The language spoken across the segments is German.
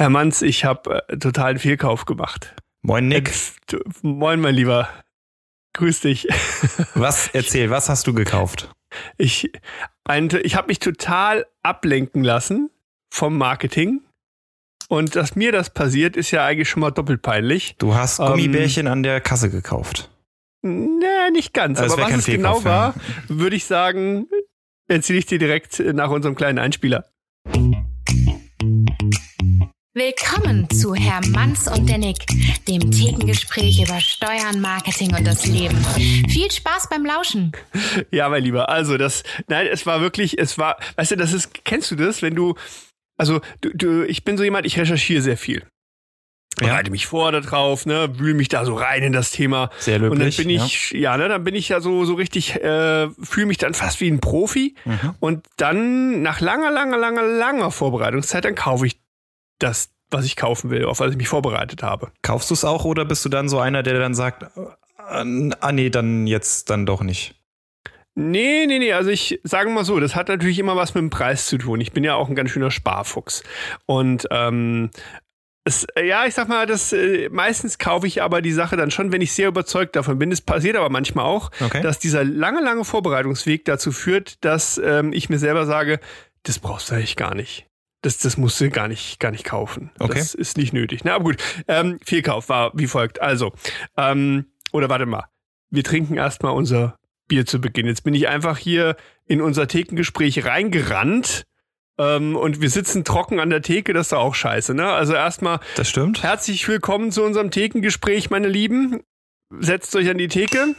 Herr Manz, ich habe äh, totalen Fehlkauf gemacht. Moin Nick. Äh, moin, mein Lieber. Grüß dich. Was, erzähl, was hast du gekauft? Ich, ich habe mich total ablenken lassen vom Marketing. Und dass mir das passiert, ist ja eigentlich schon mal doppelt peinlich. Du hast Gummibärchen ähm, an der Kasse gekauft. Nee, nicht ganz. Also aber was es genau war, würde ich sagen, erzähle ich dir direkt nach unserem kleinen Einspieler. Willkommen zu Herr Manns und der Nick, dem Thekengespräch über Steuern, Marketing und das Leben. Viel Spaß beim Lauschen. Ja, mein Lieber, also das, nein, es war wirklich, es war, weißt du, das ist, kennst du das, wenn du, also du, du ich bin so jemand, ich recherchiere sehr viel. Bereite ja. mich vor da drauf, ne, wühle mich da so rein in das Thema. Sehr löblich. Und dann bin ich, ja, ja ne, dann bin ich ja so, so richtig, äh, fühle mich dann fast wie ein Profi. Mhm. Und dann, nach langer, langer, langer, langer Vorbereitungszeit, dann kaufe ich das, was ich kaufen will, auf was ich mich vorbereitet habe. Kaufst du es auch oder bist du dann so einer, der dann sagt, ah nee, dann jetzt dann doch nicht? Nee, nee, nee, also ich sage mal so, das hat natürlich immer was mit dem Preis zu tun. Ich bin ja auch ein ganz schöner Sparfuchs. Und ähm, es, ja, ich sag mal, das äh, meistens kaufe ich aber die Sache dann schon, wenn ich sehr überzeugt davon bin. Es passiert aber manchmal auch, okay. dass dieser lange, lange Vorbereitungsweg dazu führt, dass ähm, ich mir selber sage, das brauchst du eigentlich gar nicht das, das musst du gar nicht, gar nicht kaufen. Okay. Das ist nicht nötig. Na, aber gut. Ähm, Fehlkauf war wie folgt. Also, ähm, oder warte mal. Wir trinken erstmal unser Bier zu Beginn. Jetzt bin ich einfach hier in unser Thekengespräch reingerannt. Ähm, und wir sitzen trocken an der Theke, das ist doch auch scheiße, ne? Also erstmal. Das stimmt. Herzlich willkommen zu unserem Thekengespräch, meine Lieben. Setzt euch an die Theke.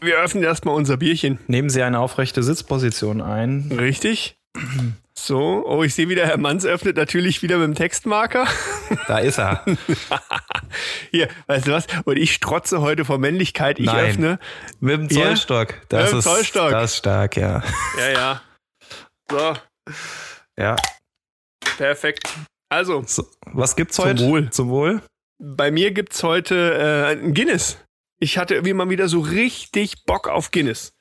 Wir öffnen erstmal unser Bierchen. Nehmen Sie eine aufrechte Sitzposition ein. Richtig. So, oh, ich sehe wieder, Herr Manns öffnet natürlich wieder mit dem Textmarker. Da ist er. Hier, weißt du was? Und ich strotze heute vor Männlichkeit. Ich Nein. öffne. Mit dem Zollstock. Das mit dem Zollstock. Das ist stark, ja. Ja, ja. So. Ja. Perfekt. Also. So, was gibt's heute? Zum Wohl. Zum Wohl. Bei mir gibt's heute äh, ein Guinness. Ich hatte irgendwie mal wieder so richtig Bock auf Guinness.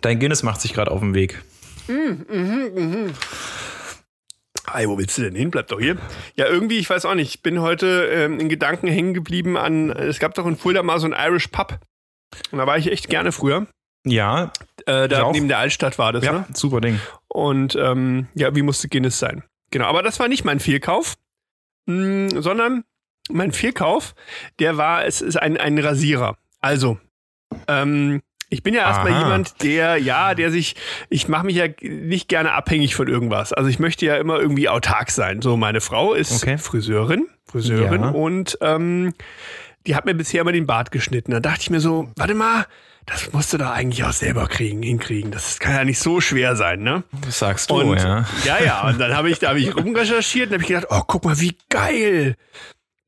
Dein Guinness macht sich gerade auf den Weg. Mhm, mhm, mhm. Hey, wo willst du denn hin? Bleib doch hier. Ja, irgendwie, ich weiß auch nicht. Ich bin heute ähm, in Gedanken hängen geblieben an, es gab doch in Fulda mal so ein Irish Pub. Und da war ich echt gerne früher. Ja. Äh, da neben der Altstadt war das, ja, ne? super Ding. Und ähm, ja, wie musste Guinness sein? Genau, aber das war nicht mein Fehlkauf, mh, hm, sondern mein Fehlkauf, der war, es ist ein, ein Rasierer. Also, ähm, ich bin ja erstmal jemand, der, ja, der sich, ich mache mich ja nicht gerne abhängig von irgendwas. Also ich möchte ja immer irgendwie autark sein. So, meine Frau ist okay. Friseurin, Friseurin ja. und ähm, die hat mir bisher immer den Bart geschnitten. Da dachte ich mir so, warte mal, das musst du doch eigentlich auch selber kriegen, hinkriegen. Das kann ja nicht so schwer sein, ne? Das sagst du, und, ja. Ja, ja. Und dann habe ich, da habe ich rumrecherchiert und habe ich gedacht, oh, guck mal, wie geil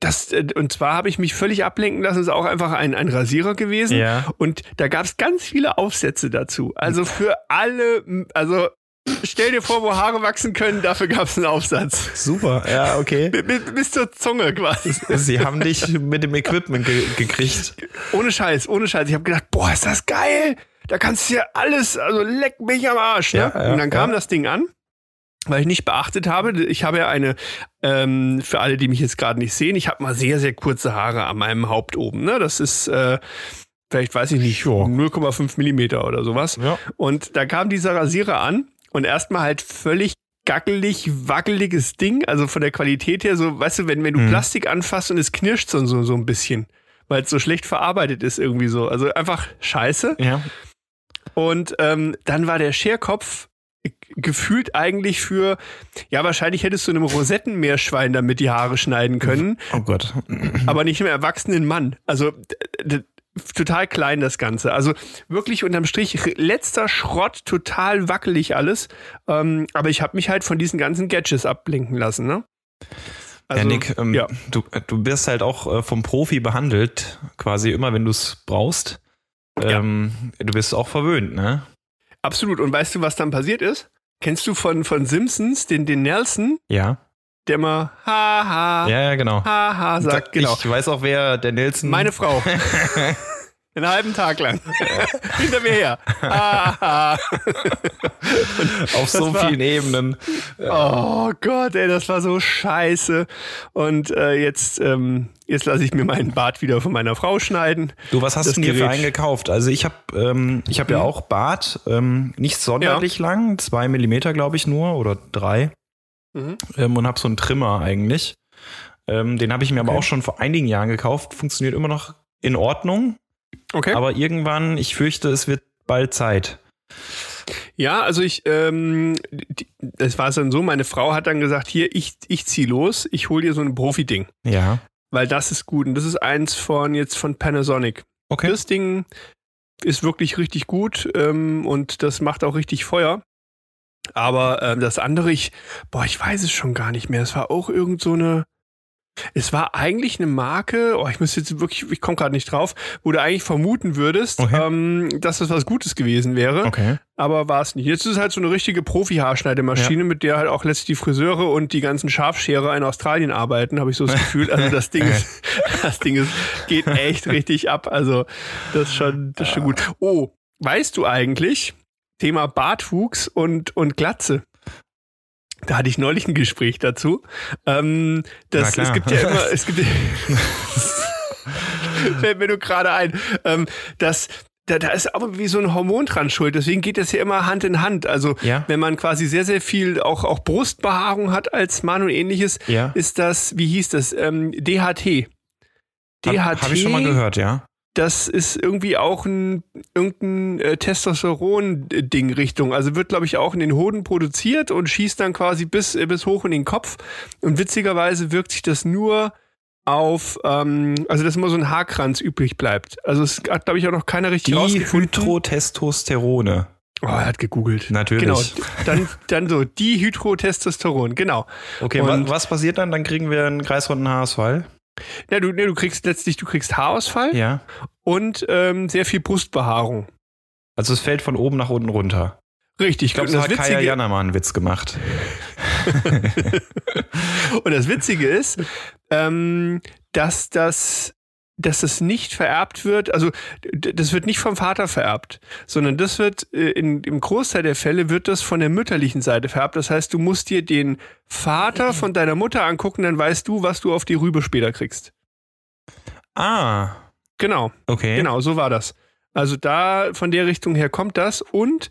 das, äh, und zwar habe ich mich völlig ablenken lassen, es ist auch einfach ein, ein Rasierer gewesen. Ja. Und da gab es ganz viele Aufsätze dazu. Also für alle, also stell dir vor, wo Haare wachsen können, dafür gab es einen Aufsatz. Super, ja, okay. bis, bis zur Zunge quasi. Sie haben dich mit dem Equipment ge gekriegt. Ohne Scheiß, ohne Scheiß. Ich habe gedacht, boah, ist das geil. Da kannst du ja alles, also leck mich am Arsch. Ne? Ja, ja, und dann kam ja. das Ding an weil ich nicht beachtet habe, ich habe ja eine, ähm, für alle, die mich jetzt gerade nicht sehen, ich habe mal sehr, sehr kurze Haare an meinem Haupt oben. Ne? Das ist äh, vielleicht, weiß ich nicht, 0,5 Millimeter oder sowas. Ja. Und da kam dieser Rasierer an und erstmal halt völlig gackelig, wackeliges Ding, also von der Qualität her, so, weißt du, wenn, wenn du mhm. Plastik anfasst und es knirscht so, so, so ein bisschen, weil es so schlecht verarbeitet ist irgendwie so. Also einfach scheiße. Ja. Und ähm, dann war der Scherkopf gefühlt eigentlich für, ja, wahrscheinlich hättest du einem Rosettenmeerschwein damit die Haare schneiden können. Oh Gott. Aber nicht einem erwachsenen Mann. Also total klein das Ganze. Also wirklich unterm Strich letzter Schrott, total wackelig alles. Ähm, aber ich habe mich halt von diesen ganzen Gadgets ablenken lassen, ne? Also, ja, Nick, ähm, ja. Du, du wirst halt auch äh, vom Profi behandelt, quasi immer, wenn du es brauchst. Ähm, ja. Du bist auch verwöhnt, ne? Absolut. Und weißt du, was dann passiert ist? Kennst du von, von Simpsons den, den Nelson? Ja. Der immer haha. Ja, ja, genau. Haha sagt, genau. Ich weiß auch, wer der Nelson. Meine Frau. Einen halben Tag lang. Hinter mir her. Ah. Auf so war, vielen Ebenen. Oh Gott, ey, das war so scheiße. Und äh, jetzt, ähm, jetzt lasse ich mir meinen Bart wieder von meiner Frau schneiden. Du, was hast das du dir für einen gekauft? Also ich habe ähm, ich hab ja mhm. auch Bart, ähm, nicht sonderlich ja. lang, zwei Millimeter glaube ich nur oder drei. Mhm. Ähm, und habe so einen Trimmer eigentlich. Ähm, den habe ich mir okay. aber auch schon vor einigen Jahren gekauft. Funktioniert immer noch in Ordnung. Okay. Aber irgendwann, ich fürchte, es wird bald Zeit. Ja, also ich, ähm, das war dann so, meine Frau hat dann gesagt, hier, ich, ich zieh los, ich hol dir so ein Profi-Ding. Ja. Weil das ist gut und das ist eins von jetzt von Panasonic. Okay. Das Ding ist wirklich richtig gut ähm, und das macht auch richtig Feuer. Aber ähm, das andere, ich, boah, ich weiß es schon gar nicht mehr. Es war auch irgend so eine, es war eigentlich eine Marke, oh, ich muss jetzt wirklich, ich komme gerade nicht drauf, wo du eigentlich vermuten würdest, okay. ähm, dass das was Gutes gewesen wäre. Okay. Aber war es nicht. Jetzt ist es halt so eine richtige Profi-Haarschneidemaschine, ja. mit der halt auch letztlich die Friseure und die ganzen Scharfscherer in Australien arbeiten, habe ich so das Gefühl. Also das Ding ist, das Ding ist, geht echt richtig ab. Also das ist schon, das ist schon gut. Oh, weißt du eigentlich, Thema Bartwuchs und, und Glatze. Da hatte ich neulich ein Gespräch dazu. Ähm, das, es gibt ja immer, es gibt, fällt mir nur gerade ein, ähm, dass da, da ist aber wie so ein Hormon dran schuld. Deswegen geht das ja immer Hand in Hand. Also ja. wenn man quasi sehr, sehr viel auch, auch Brustbehaarung hat als Mann und ähnliches, ja. ist das, wie hieß das, ähm, DHT. DHT. Habe hab ich schon mal gehört, ja das ist irgendwie auch ein irgendein äh, Testosteron-Ding Richtung. Also wird, glaube ich, auch in den Hoden produziert und schießt dann quasi bis, äh, bis hoch in den Kopf. Und witzigerweise wirkt sich das nur auf, ähm, also dass immer so ein Haarkranz übrig bleibt. Also es hat, glaube ich, auch noch keiner richtig Die rausgefunden. Hydrotestosterone. Oh, er hat gegoogelt. Natürlich. Genau. Dann, dann so, die Hydrotestosteron, genau. Okay, und was passiert dann? Dann kriegen wir einen kreisrunden Haarausfall. Ja, du, nee, du kriegst letztlich, du kriegst Haarausfall ja. und ähm, sehr viel Brustbehaarung. Also es fällt von oben nach unten runter. Richtig, ich glaube, da hat Witzige, Kaya Jana mal einen Witz gemacht. und das Witzige ist, ähm, dass das dass das nicht vererbt wird, also das wird nicht vom Vater vererbt, sondern das wird äh, in, im Großteil der Fälle wird das von der mütterlichen Seite vererbt. Das heißt, du musst dir den Vater von deiner Mutter angucken, dann weißt du, was du auf die Rübe später kriegst. Ah. Genau. Okay. Genau, so war das. Also da von der Richtung her kommt das und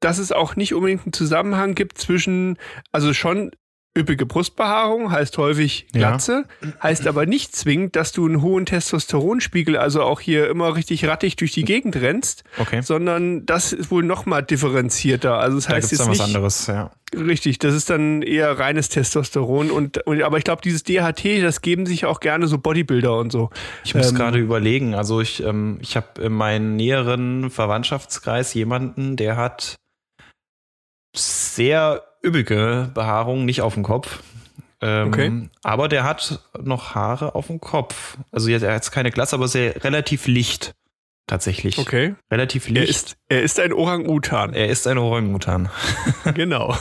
dass es auch nicht unbedingt einen Zusammenhang gibt zwischen, also schon Üppige Brustbehaarung heißt häufig Glatze, ja. heißt aber nicht zwingend, dass du einen hohen Testosteronspiegel, also auch hier immer richtig rattig durch die Gegend rennst, okay. sondern das ist wohl noch mal differenzierter. Also das da heißt jetzt nicht, was anderes, ja. Richtig, das ist dann eher reines Testosteron und, und aber ich glaube dieses DHT, das geben sich auch gerne so Bodybuilder und so. Ich muss ähm, gerade überlegen, also ich ähm, ich habe in meinem näheren Verwandtschaftskreis jemanden, der hat sehr üppige Behaarung, nicht auf dem Kopf. Ähm, okay. Aber der hat noch Haare auf dem Kopf. Also er hat jetzt keine Glatze, aber sehr relativ licht. Tatsächlich. Okay. Relativ licht. Er ist, er ist ein Orang-Utan. Er ist ein Orang-Utan. genau.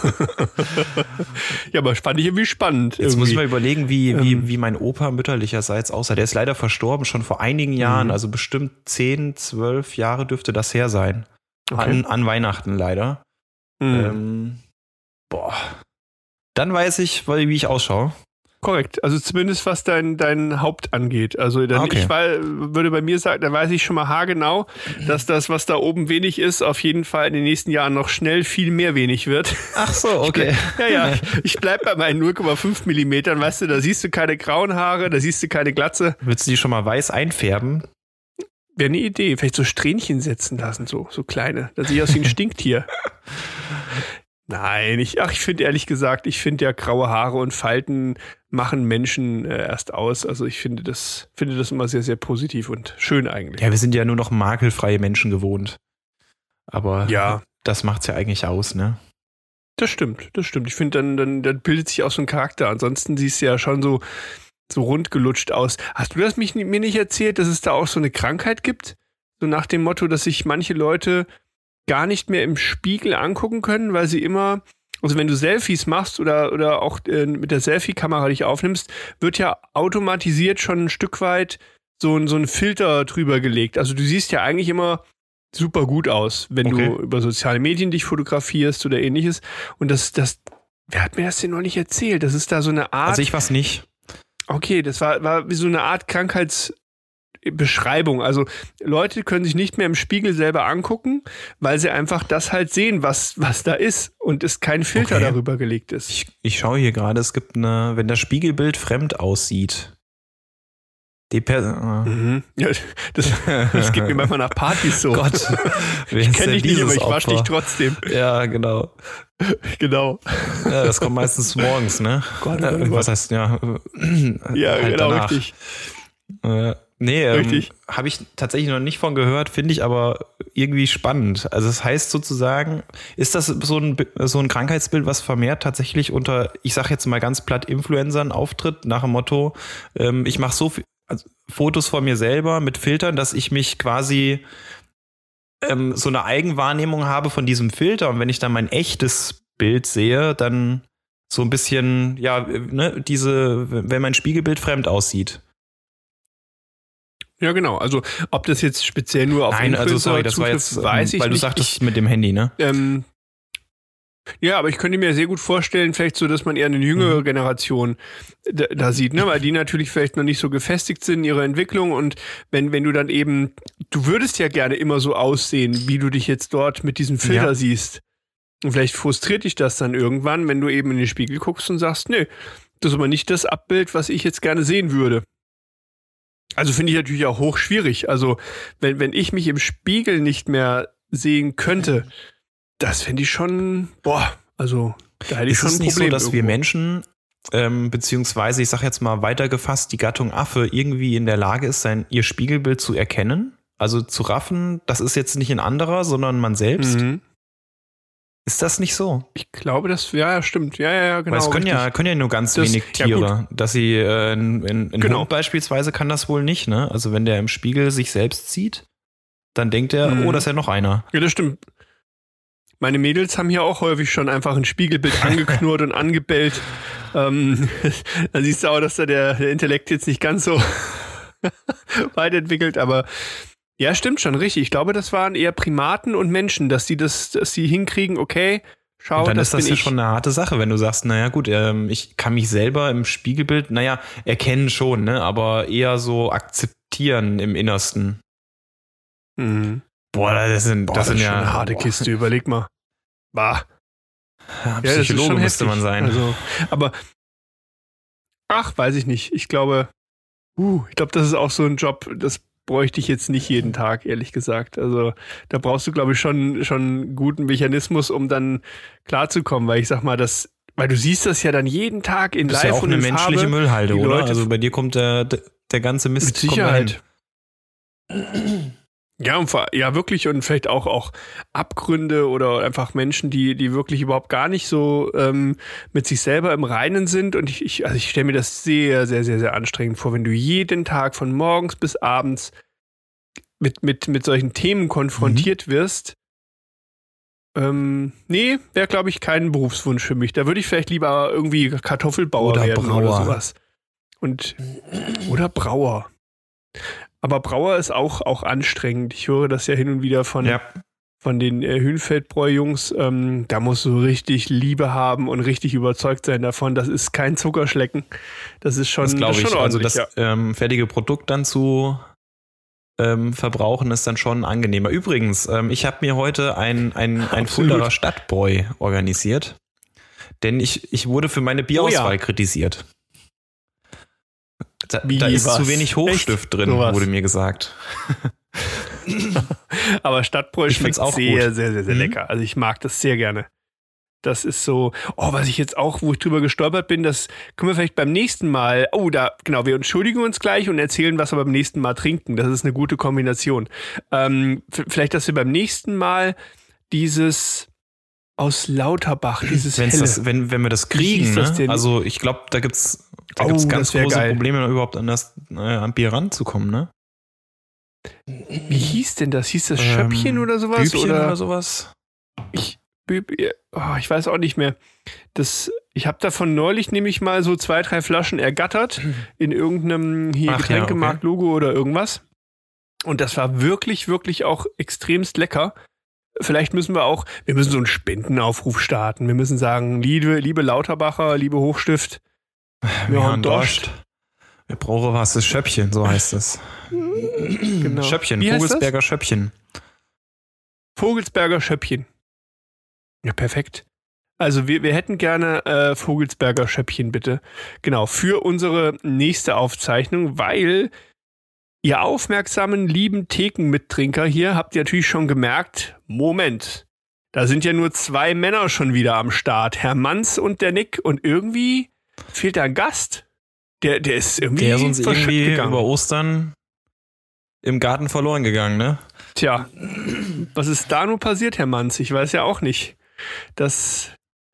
ja, aber fand ich irgendwie spannend. Jetzt irgendwie. muss ich mal überlegen, wie, ähm. wie, wie mein Opa mütterlicherseits aussah. Der ist leider verstorben, schon vor einigen Jahren. Mhm. Also bestimmt 10, 12 Jahre dürfte das her sein. Okay. An, an Weihnachten leider. Mhm. Ähm, boah. Dann weiß ich, wie ich ausschaue. Korrekt. Also zumindest was dein, dein Haupt angeht. Also dann okay. ich weil, würde bei mir sagen, da weiß ich schon mal haargenau, dass das, was da oben wenig ist, auf jeden Fall in den nächsten Jahren noch schnell viel mehr wenig wird. Ach so, okay. ja, ja. Ich bleib bei meinen 0,5 Millimetern, weißt du, da siehst du keine grauen Haare, da siehst du keine Glatze. Willst du die schon mal weiß einfärben? Wäre eine Idee. Vielleicht so Strähnchen setzen lassen, so, so kleine. Da sehe ich aus wie ein Stinktier. Nein, ich, ach, ich finde ehrlich gesagt, ich finde ja graue Haare und Falten machen Menschen äh, erst aus. Also ich finde das, finde das immer sehr, sehr positiv und schön eigentlich. Ja, wir sind ja nur noch makelfreie Menschen gewohnt. Aber ja. das macht's ja eigentlich aus, ne? Das stimmt, das stimmt. Ich finde, dann, dann, dann bildet sich auch so ein Charakter. Ansonsten siehst du ja schon so, so rundgelutscht aus. Hast du das mich, mir nicht erzählt, dass es da auch so eine Krankheit gibt? So nach dem Motto, dass sich manche Leute gar nicht mehr im Spiegel angucken können, weil sie immer, also wenn du Selfies machst oder, oder auch äh, mit der Selfie-Kamera dich aufnimmst, wird ja automatisiert schon ein Stück weit so, so einen Filter drüber gelegt. Also du siehst ja eigentlich immer super gut aus, wenn okay. du über soziale Medien dich fotografierst oder ähnliches. Und das, das, wer hat mir das denn noch nicht erzählt? Das ist da so eine Art. Also ich was nicht. Okay, das war, war wie so eine Art Krankheits, Beschreibung. Also Leute können sich nicht mehr im Spiegel selber angucken, weil sie einfach das halt sehen, was, was da ist und es kein Filter okay. darüber gelegt ist. Ich, ich schaue hier gerade, es gibt eine, wenn das Spiegelbild fremd aussieht. Die per äh. mhm. ja, das, das geht mir manchmal nach Partys so. Gott, ich kenne dich nicht, aber ich wasche dich trotzdem. Ja, genau. Genau. Ja, das kommt meistens morgens, ne? Gott, Gott, Gott. Was heißt, ja. Ja, halt genau, danach. richtig. Äh, Nee, ähm, habe ich tatsächlich noch nicht von gehört, finde ich aber irgendwie spannend. Also es das heißt sozusagen, ist das so ein, so ein Krankheitsbild, was vermehrt tatsächlich unter, ich sage jetzt mal ganz platt, Influencern auftritt, nach dem Motto, ähm, ich mache so viel, also Fotos von mir selber mit Filtern, dass ich mich quasi ähm, so eine Eigenwahrnehmung habe von diesem Filter und wenn ich dann mein echtes Bild sehe, dann so ein bisschen, ja, ne, diese, wenn mein Spiegelbild fremd aussieht. Ja, genau. Also ob das jetzt speziell nur auf Nein, also sorry, das war jetzt, weiß ich weil nicht. du sagtest ich, mit dem Handy, ne? Ähm, ja, aber ich könnte mir sehr gut vorstellen, vielleicht so, dass man eher eine jüngere mhm. Generation da, da, sieht, ne? Weil die natürlich vielleicht noch nicht so gefestigt sind in ihrer Entwicklung und wenn, wenn du dann eben, du würdest ja gerne immer so aussehen, wie du dich jetzt dort mit diesem Filter ja. siehst. Und vielleicht frustriert dich das dann irgendwann, wenn du eben in den Spiegel guckst und sagst, nee, das ist aber nicht das Abbild, was ich jetzt gerne sehen würde. Also finde ich natürlich auch hoch schwierig. Also, wenn, wenn ich mich im Spiegel nicht mehr sehen könnte, das fände ich schon, boah, also da hätte ich ist schon ein Problem. Ist nicht so, dass irgendwo. wir Menschen, ähm, beziehungsweise ich sage jetzt mal weitergefasst, die Gattung Affe irgendwie in der Lage ist, sein ihr Spiegelbild zu erkennen? Also zu raffen, das ist jetzt nicht ein anderer, sondern man selbst. Mhm. Ist das nicht so? Ich glaube, das ja, stimmt. Ja, ja, ja, genau. Weil es können ja, können ja nur ganz das, wenig Tiere. Ja, dass sie, äh, ein, ein, ein genau. Hund beispielsweise kann das wohl nicht, ne? Also wenn der im Spiegel sich selbst sieht, dann denkt er, mhm. oh, das ist ja noch einer. Ja, das stimmt. Meine Mädels haben hier auch häufig schon einfach ein Spiegelbild angeknurrt und angebellt. Ähm, dann siehst du auch, dass da der, der Intellekt jetzt nicht ganz so weit entwickelt, aber ja, stimmt schon, richtig. Ich glaube, das waren eher Primaten und Menschen, dass sie das, dass sie hinkriegen, okay, schau, und dann das ist das ja ich. schon eine harte Sache, wenn du sagst, naja gut, ähm, ich kann mich selber im Spiegelbild, naja, erkennen schon, ne, aber eher so akzeptieren im Innersten. Mhm. Boah, das sind, boah, das, das sind ja eine harte boah. Kiste. Überleg mal. Bah. Ja, Psychologe ja, müsste man sein. Also, aber ach, weiß ich nicht. Ich glaube, uh, ich glaube, das ist auch so ein Job, das bräuchte ich jetzt nicht jeden Tag, ehrlich gesagt. Also da brauchst du, glaube ich, schon, schon einen guten Mechanismus, um dann klarzukommen, weil ich sag mal, das, weil du siehst das ja dann jeden Tag in das live ist ja auch eine menschliche Farbe, Müllhalde, oder? Leute also bei dir kommt der, der ganze Mist. Mit Sicherheit. Ja, und ja, wirklich und vielleicht auch, auch Abgründe oder einfach Menschen, die, die wirklich überhaupt gar nicht so ähm, mit sich selber im Reinen sind. Und ich, ich also ich stelle mir das sehr, sehr, sehr, sehr anstrengend vor, wenn du jeden Tag von morgens bis abends mit, mit, mit solchen Themen konfrontiert mhm. wirst. Ähm, nee, wäre, glaube ich, kein Berufswunsch für mich. Da würde ich vielleicht lieber irgendwie Kartoffelbauer oder werden Brauer. oder sowas. Und, oder Brauer. Aber Brauer ist auch, auch anstrengend. Ich höre das ja hin und wieder von, ja. von den äh, Hühnfeldbräu-Jungs. Ähm, da musst du richtig Liebe haben und richtig überzeugt sein davon. Das ist kein Zuckerschlecken. Das ist schon, das glaube ich. Also das ja. ähm, fertige Produkt dann zu ähm, verbrauchen ist dann schon angenehmer. Übrigens, ähm, ich habe mir heute ein, ein, ein Fulderer Stadtbräu organisiert. Denn ich, ich wurde für meine Bierauswahl oh ja. kritisiert. Da, da ist was? zu wenig Hochstift Echt? drin, wurde mir gesagt. Aber Stadtbräu schmeckt auch sehr, gut. sehr, sehr, sehr mhm. lecker. Also ich mag das sehr gerne. Das ist so, oh, was ich jetzt auch, wo ich drüber gestolpert bin, das können wir vielleicht beim nächsten Mal, oh, da, genau, wir entschuldigen uns gleich und erzählen, was wir beim nächsten Mal trinken. Das ist eine gute Kombination. Ähm, vielleicht, dass wir beim nächsten Mal dieses aus Lauterbach, dieses Wenn's Das, wenn, wenn wir das kriegen, ne? also ich glaube, da gibt's da oh, gibt ganz große geil. Probleme, überhaupt an das äh, an Bier ranzukommen, ne? Wie hieß denn das? Hieß das Schöppchen ähm, oder sowas? Bübchen oder, oder sowas? Ich, oh, ich weiß auch nicht mehr. Das, ich habe davon neulich nämlich mal so zwei, drei Flaschen ergattert in irgendeinem hier Getränkemarkt-Logo ja, okay. oder irgendwas. Und das war wirklich, wirklich auch extremst lecker. Vielleicht müssen wir auch, wir müssen so einen Spendenaufruf starten. Wir müssen sagen, liebe, liebe Lauterbacher, liebe Hochstift, wir, wir haben Dorscht. Wir brauchen was, das Schöppchen, so heißt es. Genau. Schöppchen, Wie Vogelsberger Schöppchen. Vogelsberger Schöppchen. Ja, perfekt. Also wir, wir hätten gerne äh, Vogelsberger Schöppchen, bitte. Genau, für unsere nächste Aufzeichnung, weil ihr aufmerksamen, lieben Thekenmittrinker hier habt ihr natürlich schon gemerkt, Moment, da sind ja nur zwei Männer schon wieder am Start, Herr Manns und der Nick und irgendwie fehlt da ein Gast. Der, der ist irgendwie Der ist uns irgendwie gegangen. über Ostern im Garten verloren gegangen, ne? Tja, was ist da nur passiert, Herr Manns? Ich weiß ja auch nicht. Das,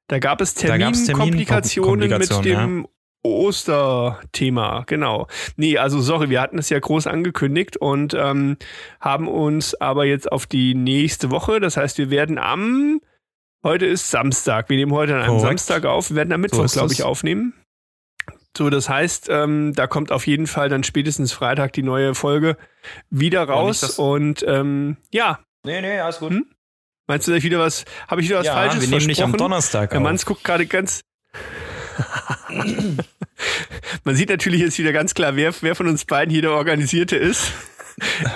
da gab es Terminkomplikationen Termin mit dem ja. Osterthema, genau. Nee, also sorry, wir hatten es ja groß angekündigt und ähm, haben uns aber jetzt auf die nächste Woche, das heißt, wir werden am, heute ist Samstag, wir nehmen heute an einem Correct. Samstag auf, wir werden am Mittwoch, so glaube ich, aufnehmen. So, das heißt, ähm, da kommt auf jeden Fall dann spätestens Freitag die neue Folge wieder raus. Und ähm, ja. Nee, nee, alles gut. Hm? Meinst du, dass ich wieder was, habe ich wieder was ja, Falsches wir nehmen nicht am Donnerstag Der Manns guckt gerade ganz. Man sieht natürlich jetzt wieder ganz klar, wer, wer von uns beiden hier der Organisierte ist.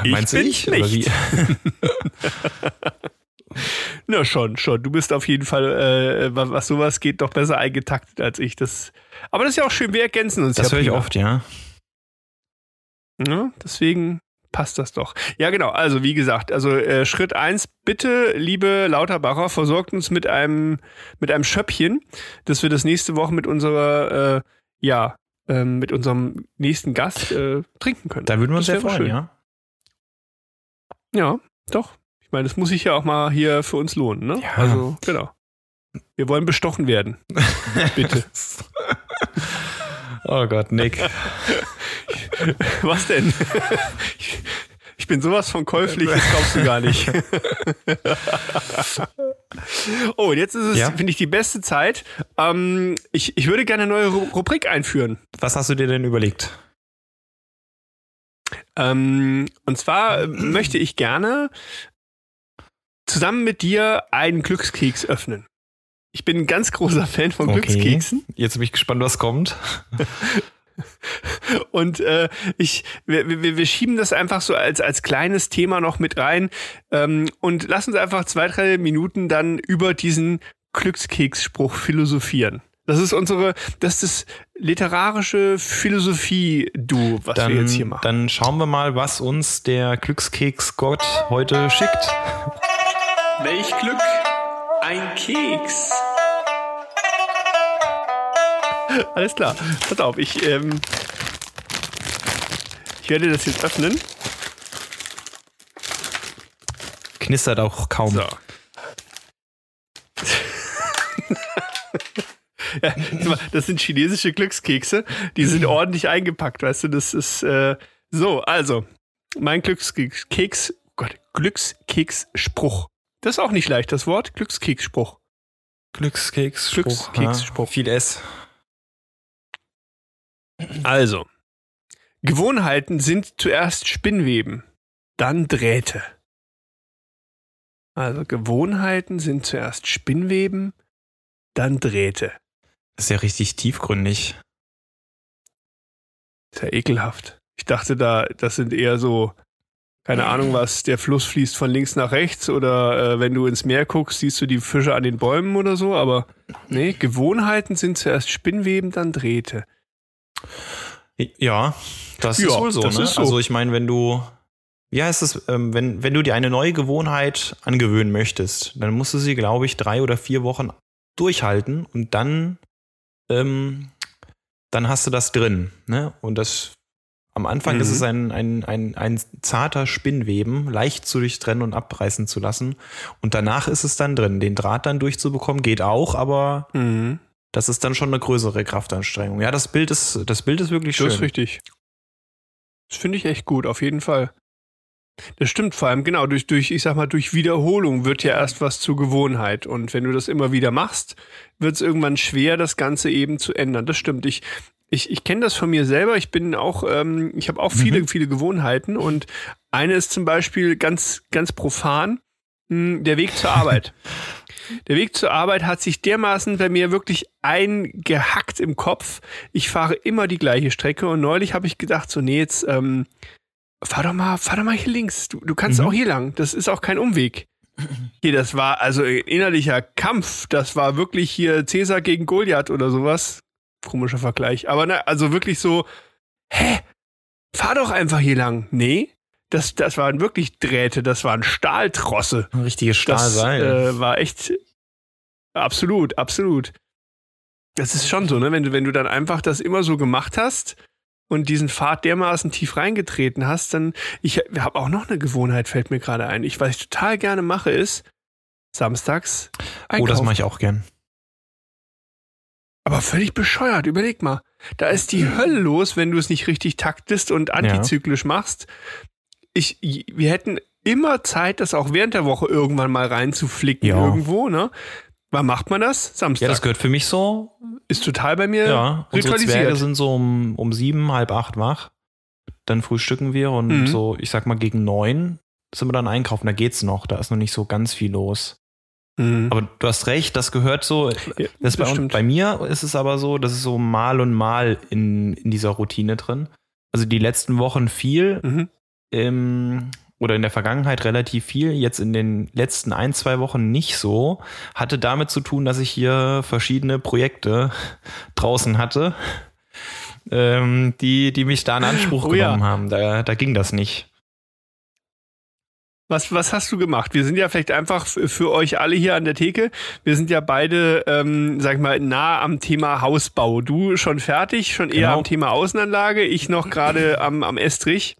Ich Meinst du ich? Nicht. Na schon, schon. Du bist auf jeden Fall, äh, was sowas geht, doch besser eingetaktet als ich. Das, aber das ist ja auch schön, wir ergänzen uns. Das ja höre ich oft, ja. ja. Deswegen passt das doch. Ja, genau. Also wie gesagt, also äh, Schritt eins, bitte, liebe Lauterbacher, versorgt uns mit einem mit einem Schöppchen, dass wir das nächste Woche mit unserer äh, ja äh, mit unserem nächsten Gast äh, trinken können. Da würden wir uns sehr freuen, schön. ja. Ja, doch. Ich meine, das muss sich ja auch mal hier für uns lohnen, ne? Ja. Also, genau. Wir wollen bestochen werden. Bitte. oh Gott, Nick. Was denn? Ich bin sowas von käuflich, das glaubst du gar nicht. oh, und jetzt ist es, ja? finde ich, die beste Zeit. Ähm, ich, ich würde gerne eine neue Rubrik einführen. Was hast du dir denn überlegt? Ähm, und zwar möchte ich gerne zusammen mit dir einen Glückskeks öffnen. Ich bin ein ganz großer Fan von okay. Glückskeksen. Jetzt bin ich gespannt, was kommt. Und äh, ich, wir, wir, wir schieben das einfach so als, als kleines Thema noch mit rein ähm, und lassen uns einfach zwei, drei Minuten dann über diesen Glückskeksspruch philosophieren. Das ist unsere, das ist das literarische Philosophie-Du, was dann, wir jetzt hier machen. Dann schauen wir mal, was uns der Glückskeksgott heute schickt. Welch Glück, ein Keks. Alles klar. Pass auf, ich, ähm, ich werde das jetzt öffnen. Knistert auch kaum. So. ja, das sind chinesische Glückskekse. Die sind ordentlich eingepackt, weißt du. Das ist äh, so. Also mein Glückskeks, oh Gott, Glückskeksspruch. Das ist auch nicht leicht, das Wort. Glückskeksspruch. Glückskeksspruch. Glückskeksspruch. Ja, viel S. Also, Gewohnheiten sind zuerst Spinnweben, dann Drähte. Also Gewohnheiten sind zuerst Spinnweben, dann Drähte. Das ist ja richtig tiefgründig. ist ja ekelhaft. Ich dachte da, das sind eher so keine Ahnung was, der Fluss fließt von links nach rechts oder äh, wenn du ins Meer guckst, siehst du die Fische an den Bäumen oder so, aber nee, Gewohnheiten sind zuerst Spinnweben, dann Drähte. Ja, das ja, ist wohl so, ne? so. Also ich meine, wenn du, wie heißt es, ähm, wenn, wenn du dir eine neue Gewohnheit angewöhnen möchtest, dann musst du sie, glaube ich, drei oder vier Wochen durchhalten und dann, ähm, dann hast du das drin. Ne? Und das am Anfang mhm. ist es ein, ein, ein, ein zarter Spinnweben, leicht zu durchtrennen und abreißen zu lassen. Und danach ist es dann drin. Den Draht dann durchzubekommen geht auch, aber mhm. das ist dann schon eine größere Kraftanstrengung. Ja, das Bild ist, das Bild ist wirklich schön. Das ist richtig. Das finde ich echt gut, auf jeden Fall. Das stimmt vor allem, genau, durch, durch, ich sag mal, durch Wiederholung wird ja erst was zur Gewohnheit. Und wenn du das immer wieder machst, wird es irgendwann schwer, das Ganze eben zu ändern. Das stimmt. Ich, ich, ich kenne das von mir selber. Ich bin auch, ähm, ich habe auch viele, mhm. viele Gewohnheiten. Und eine ist zum Beispiel ganz, ganz profan, mh, hm, der Weg zur Arbeit. Der Weg zur Arbeit hat sich dermaßen bei mir wirklich eingehackt im Kopf. Ich fahre immer die gleiche Strecke und neulich habe ich gedacht, so, nee, jetzt ähm, fahr doch mal, fahr doch mal hier links. Du, du kannst mhm. auch hier lang. Das ist auch kein Umweg. Hier, das war also innerlicher Kampf. Das war wirklich hier Cäsar gegen Goliath oder sowas. Komischer Vergleich. Aber na, also wirklich so, hä? Fahr doch einfach hier lang. Nee, das, das waren wirklich Drähte, das waren Stahltrosse. Ein richtiges Stahlseil. Das äh, war echt absolut, absolut. Das ist schon so, ne? Wenn du, wenn du dann einfach das immer so gemacht hast und diesen Pfad dermaßen tief reingetreten hast, dann, ich habe auch noch eine Gewohnheit, fällt mir gerade ein. Ich, was ich total gerne mache, ist samstags. Einkaufen. Oh, das mache ich auch gern. Aber völlig bescheuert, überleg mal. Da ist die Hölle los, wenn du es nicht richtig taktest und antizyklisch ja. machst ich, wir hätten immer Zeit, das auch während der Woche irgendwann mal reinzuflicken ja. irgendwo, ne? Wann macht man das? Samstag. Ja, das gehört für mich so. Ist total bei mir ja, unsere Zwerge sind so um, um sieben, halb acht wach. Dann frühstücken wir und mhm. so, ich sag mal, gegen neun sind wir dann einkaufen. Da geht's noch. Da ist noch nicht so ganz viel los. Mhm. Aber du hast recht, das gehört so. Ja, das bei, bei, mir ist es aber so, das ist so mal und mal in, in dieser Routine drin. Also die letzten Wochen viel. Mhm ähm, oder in der Vergangenheit relativ viel, jetzt in den letzten ein, zwei Wochen nicht so, hatte damit zu tun, dass ich hier verschiedene Projekte draußen hatte, ähm, die, die mich da in Anspruch oh, genommen ja. haben. Da, da ging das nicht. Was, was hast du gemacht? Wir sind ja vielleicht einfach für euch alle hier an der Theke. Wir sind ja beide, ähm, sag ich mal, nah am Thema Hausbau. Du schon fertig, schon eher genau. am Thema Außenanlage, ich noch gerade am, am Estrich.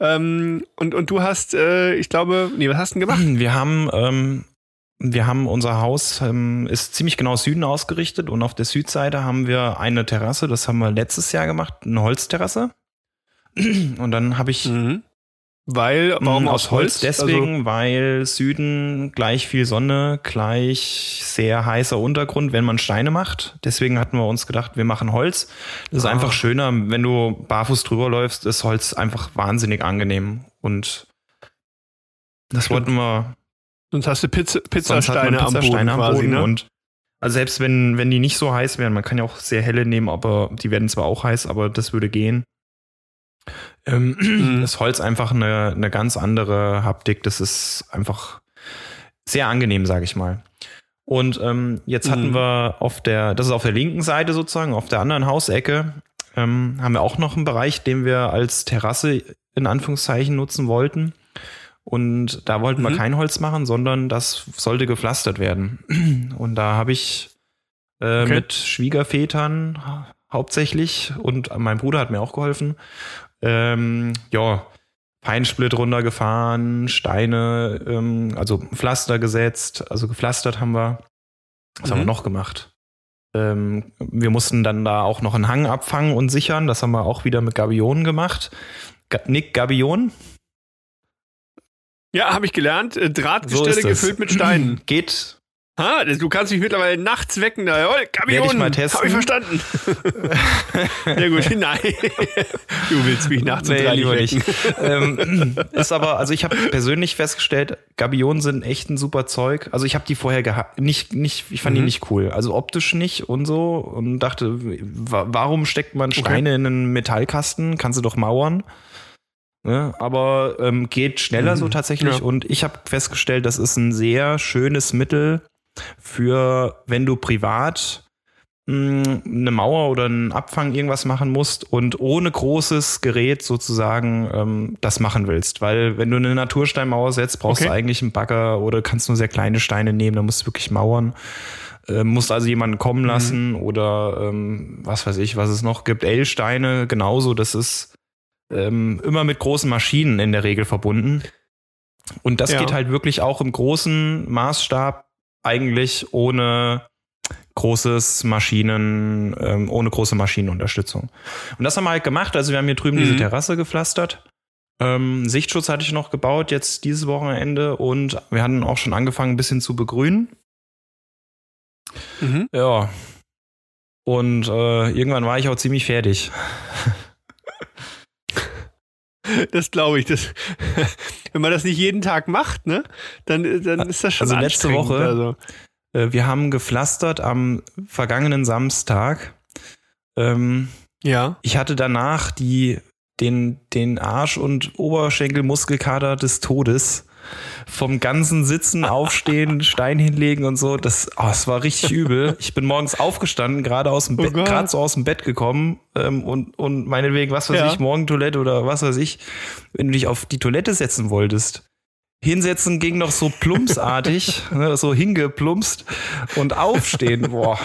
Ähm, und, und du hast, äh, ich glaube, nee, was hast du denn gemacht? Wir haben, ähm, wir haben unser Haus ähm, ist ziemlich genau Süden ausgerichtet und auf der Südseite haben wir eine Terrasse, das haben wir letztes Jahr gemacht, eine Holzterrasse. Und dann habe ich mhm. Weil, warum aus Holz? Deswegen, also, weil Süden gleich viel Sonne, gleich sehr heißer Untergrund, wenn man Steine macht. Deswegen hatten wir uns gedacht, wir machen Holz. Das ist ah. einfach schöner, wenn du barfuß drüber läufst, ist Holz einfach wahnsinnig angenehm. Und das Stimmt. wollten wir. Sonst hast du Pizza, Pizzasteine, Pizzasteine am Boden, am Boden ne? und also selbst wenn, wenn die nicht so heiß wären, man kann ja auch sehr helle nehmen, aber die werden zwar auch heiß, aber das würde gehen ähm, mhm. das Holz einfach eine, eine ganz andere Haptik. Das ist einfach sehr angenehm, sage ich mal. Und ähm, jetzt mhm. hatten wir auf der, das ist auf der linken Seite sozusagen, auf der anderen Hausecke, ähm, haben wir auch noch einen Bereich, den wir als Terrasse in Anführungszeichen nutzen wollten. Und da wollten mhm. wir kein Holz machen, sondern das sollte gepflastert werden. Und da habe ich äh, okay. mit Schwiegervätern hauptsächlich und mein Bruder hat mir auch geholfen, ähm, ja, Feinsplit runtergefahren, Steine, ähm, also Pflaster gesetzt, also gepflastert haben wir. Was mhm. haben wir mhm. noch gemacht? Ähm, wir mussten dann da auch noch einen Hang abfangen und sichern. Das haben wir auch wieder mit Gabionen gemacht. Ga Nick Gabion? Ja, habe ich gelernt. Äh, Drahtgestelle so gefüllt mit Steinen. Geht Ha, du kannst mich mittlerweile nachts wecken. Da. Oh, Werde ich mal testen. Hab ich verstanden. ja gut, nein. Du willst mich nachts nee, lieber nicht. ähm, ist aber, also ich habe persönlich festgestellt, Gabionen sind echt ein super Zeug. Also ich habe die vorher gehabt, nicht, nicht, ich fand mhm. die nicht cool. Also optisch nicht und so und dachte, warum steckt man Steine okay. in einen Metallkasten? Kannst du doch mauern. Ne? Aber ähm, geht schneller mhm. so tatsächlich. Ja. Und ich habe festgestellt, das ist ein sehr schönes Mittel, für, wenn du privat hm, eine Mauer oder einen Abfang irgendwas machen musst und ohne großes Gerät sozusagen ähm, das machen willst. Weil wenn du eine Natursteinmauer setzt, brauchst okay. du eigentlich einen Bagger oder kannst nur sehr kleine Steine nehmen, dann musst du wirklich mauern. Äh, musst also jemanden kommen mhm. lassen mhm. oder ähm, was weiß ich, was es noch gibt. L-Steine genauso, das ist ähm, immer mit großen Maschinen in der Regel verbunden. Und das ja. geht halt wirklich auch im großen Maßstab eigentlich ohne großes Maschinen, ähm, ohne große Maschinenunterstützung. Und das haben wir halt gemacht. Also wir haben hier drüben mhm. diese Terrasse gepflastert. Ähm, Sichtschutz hatte ich noch gebaut, jetzt dieses Wochenende und wir hatten auch schon angefangen, ein bisschen zu begrünen. Mhm. Ja. Und äh, irgendwann war ich auch ziemlich fertig. Das glaube ich. Das, wenn man das nicht jeden Tag macht, ne, dann, dann ist das schon Also letzte Woche, also. äh, wir haben gepflastert am vergangenen Samstag. Ähm, ja. Ich hatte danach die, den, den Arsch- und Oberschenkelmuskelkater des Todes vom ganzen Sitzen, Aufstehen, Stein hinlegen und so. Das, oh, das war richtig übel. Ich bin morgens aufgestanden, gerade aus dem oh Bett, gerade so aus dem Bett gekommen ähm, und, und meinetwegen, was weiß ja. ich, Morgentoilette oder was weiß ich, wenn du dich auf die Toilette setzen wolltest. Hinsetzen ging noch so plumpsartig, ne, so hingeplumpst und aufstehen, boah.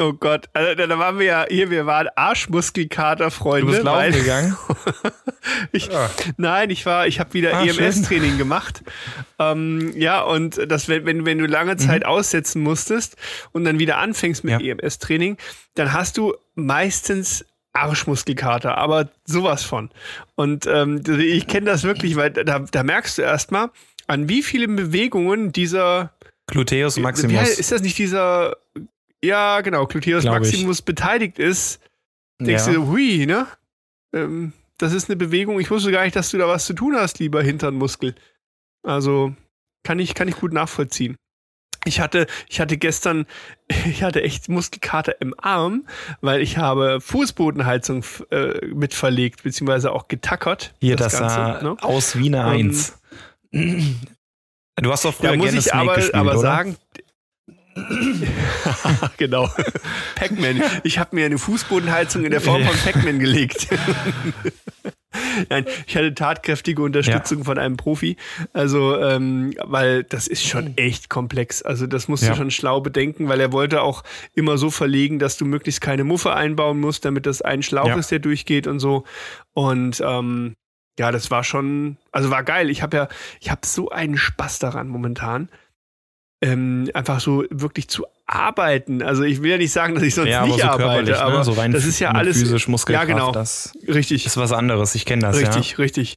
Oh Gott, also da waren wir ja hier, wir waren Arschmuskelkater-Freunde. Du bist laufen gegangen? ich, ja. Nein, ich war, ich habe wieder ah, EMS-Training gemacht. Ähm, ja, und das, wenn, wenn du lange mhm. Zeit mhm. aussetzen musstest und dann wieder anfängst mit ja. EMS-Training, dann hast du meistens Arschmuskelkater, aber sowas von. Und ähm, ich kenne das wirklich, weil da, da merkst du erstmal, an wie vielen Bewegungen dieser Gluteus Maximus. Ist das nicht dieser ja, genau, Glaub Maximus ich. beteiligt ist, denkst ja. du, hui, ne? Ähm, das ist eine Bewegung. Ich wusste gar nicht, dass du da was zu tun hast, lieber Hinternmuskel. Also kann ich, kann ich gut nachvollziehen. Ich hatte, ich hatte gestern, ich hatte echt Muskelkater im Arm, weil ich habe Fußbodenheizung äh, mit verlegt, beziehungsweise auch getackert. Hier, das, das Ganze, sah ne? aus wie eine Eins. du hast doch früher da muss ich aber, aber sagen, genau. Pac-Man. Ich habe mir eine Fußbodenheizung in der Form von Pac-Man gelegt. Nein, ich hatte tatkräftige Unterstützung ja. von einem Profi. Also, ähm, weil das ist schon echt komplex. Also, das musst ja. du schon schlau bedenken, weil er wollte auch immer so verlegen, dass du möglichst keine Muffe einbauen musst, damit das ein Schlauch ja. ist, der durchgeht und so. Und ähm, ja, das war schon, also war geil. Ich habe ja, ich habe so einen Spaß daran momentan ähm, einfach so wirklich zu arbeiten. Also ich will ja nicht sagen, dass ich sonst ja, nicht so arbeite, ne? aber so rein das ist ja alles physisch Muskelkraft. Ja, genau. Das richtig. ist was anderes. Ich kenne das. Richtig, ja. richtig.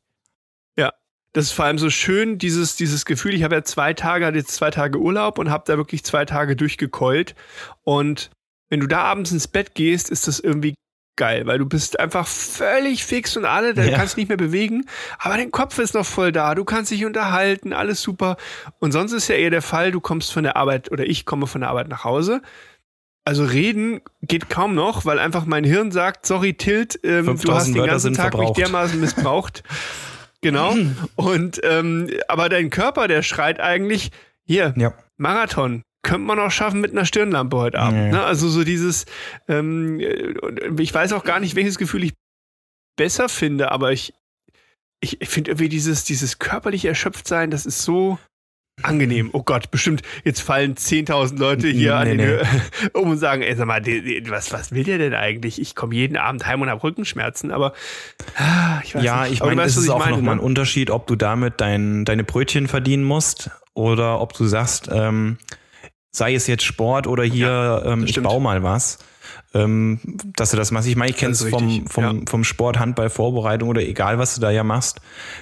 Ja, das ist vor allem so schön dieses dieses Gefühl. Ich habe ja zwei Tage, hatte jetzt zwei Tage Urlaub und habe da wirklich zwei Tage durchgekeult. Und wenn du da abends ins Bett gehst, ist das irgendwie geil, weil du bist einfach völlig fix und alle, du ja. kannst nicht mehr bewegen, aber dein Kopf ist noch voll da, du kannst dich unterhalten, alles super. Und sonst ist ja eher der Fall, du kommst von der Arbeit oder ich komme von der Arbeit nach Hause. Also reden geht kaum noch, weil einfach mein Hirn sagt, sorry Tilt, ähm, du hast den ganzen Tag verbraucht. mich dermaßen missbraucht. genau. Und ähm, aber dein Körper, der schreit eigentlich, hier, ja. Marathon, könnte man auch schaffen mit einer Stirnlampe heute Abend. Nee. Ne? Also so dieses, ähm, ich weiß auch gar nicht, welches Gefühl ich besser finde, aber ich, ich, ich finde irgendwie dieses, dieses körperlich erschöpft sein, das ist so angenehm. Oh Gott, bestimmt, jetzt fallen 10.000 Leute hier nee, an den nee. um und sagen, ey, sag mal, was, was will der denn eigentlich? Ich komme jeden Abend heim und habe Rückenschmerzen, aber ah, ich weiß ja, nicht. ich meine, es ist auch meine, nochmal ne? ein Unterschied, ob du damit dein, deine Brötchen verdienen musst oder ob du sagst, ähm, sei es jetzt Sport oder hier, ja, ähm, ich baue mal was. Ähm, dass du das machst. Ich meine, ich kenne es vom, vom, ja. vom Sport, Handball, Vorbereitung oder egal, was du da ja machst.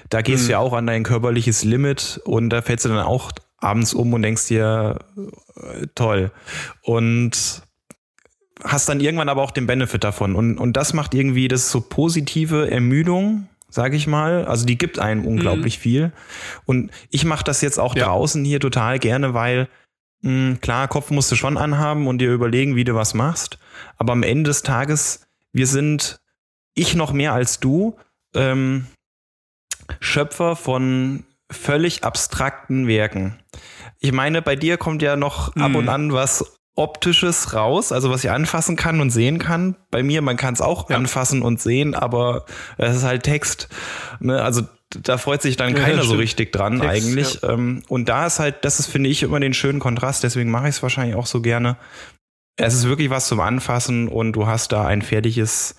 Da gehst mhm. du ja auch an dein körperliches Limit und da fällst du dann auch abends um und denkst dir, äh, toll. Und hast dann irgendwann aber auch den Benefit davon. Und, und das macht irgendwie, das so positive Ermüdung, sage ich mal. Also die gibt einem unglaublich mhm. viel. Und ich mache das jetzt auch ja. draußen hier total gerne, weil klar, Kopf musst du schon anhaben und dir überlegen, wie du was machst. Aber am Ende des Tages, wir sind, ich noch mehr als du, ähm, Schöpfer von völlig abstrakten Werken. Ich meine, bei dir kommt ja noch mhm. ab und hm. an was Optisches raus, also was ich anfassen kann und sehen kann. Bei mir, man kann es auch ja. anfassen und sehen, aber es ist halt Text. Ne? Also da freut sich dann keiner ja, so richtig dran Text, eigentlich. Ja. Ähm, und da ist halt, das ist, finde ich, immer den schönen Kontrast, deswegen mache ich es wahrscheinlich auch so gerne. Es ist wirklich was zum Anfassen und du hast da ein fertiges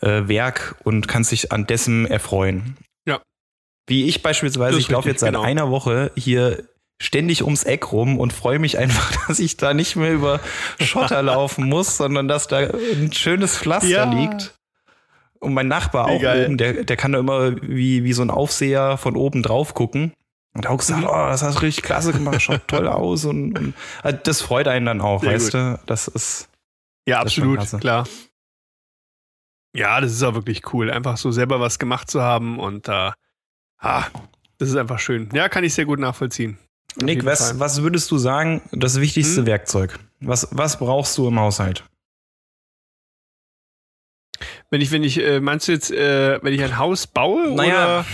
äh, Werk und kannst dich an dessen erfreuen. Ja. Wie ich beispielsweise, ich laufe jetzt seit genau. einer Woche hier ständig ums Eck rum und freue mich einfach, dass ich da nicht mehr über Schotter laufen muss, sondern dass da ein schönes Pflaster ja. liegt. Und mein Nachbar auch oben, der, der kann da immer wie, wie so ein Aufseher von oben drauf gucken. Und auch gesagt, mhm. oh, das hast du richtig klasse gemacht, schaut toll aus. Und, und also das freut einen dann auch, Sehr weißt gut. du? Das ist. Ja, absolut, klar. Ja, das ist auch wirklich cool, einfach so selber was gemacht zu haben und äh, ah, das ist einfach schön. Ja, kann ich sehr gut nachvollziehen. Nick, was, was würdest du sagen, das wichtigste hm? Werkzeug? Was, was brauchst du im Haushalt? Wenn ich, wenn ich, äh, meinst du jetzt, äh, wenn ich ein Haus baue? Naja, oder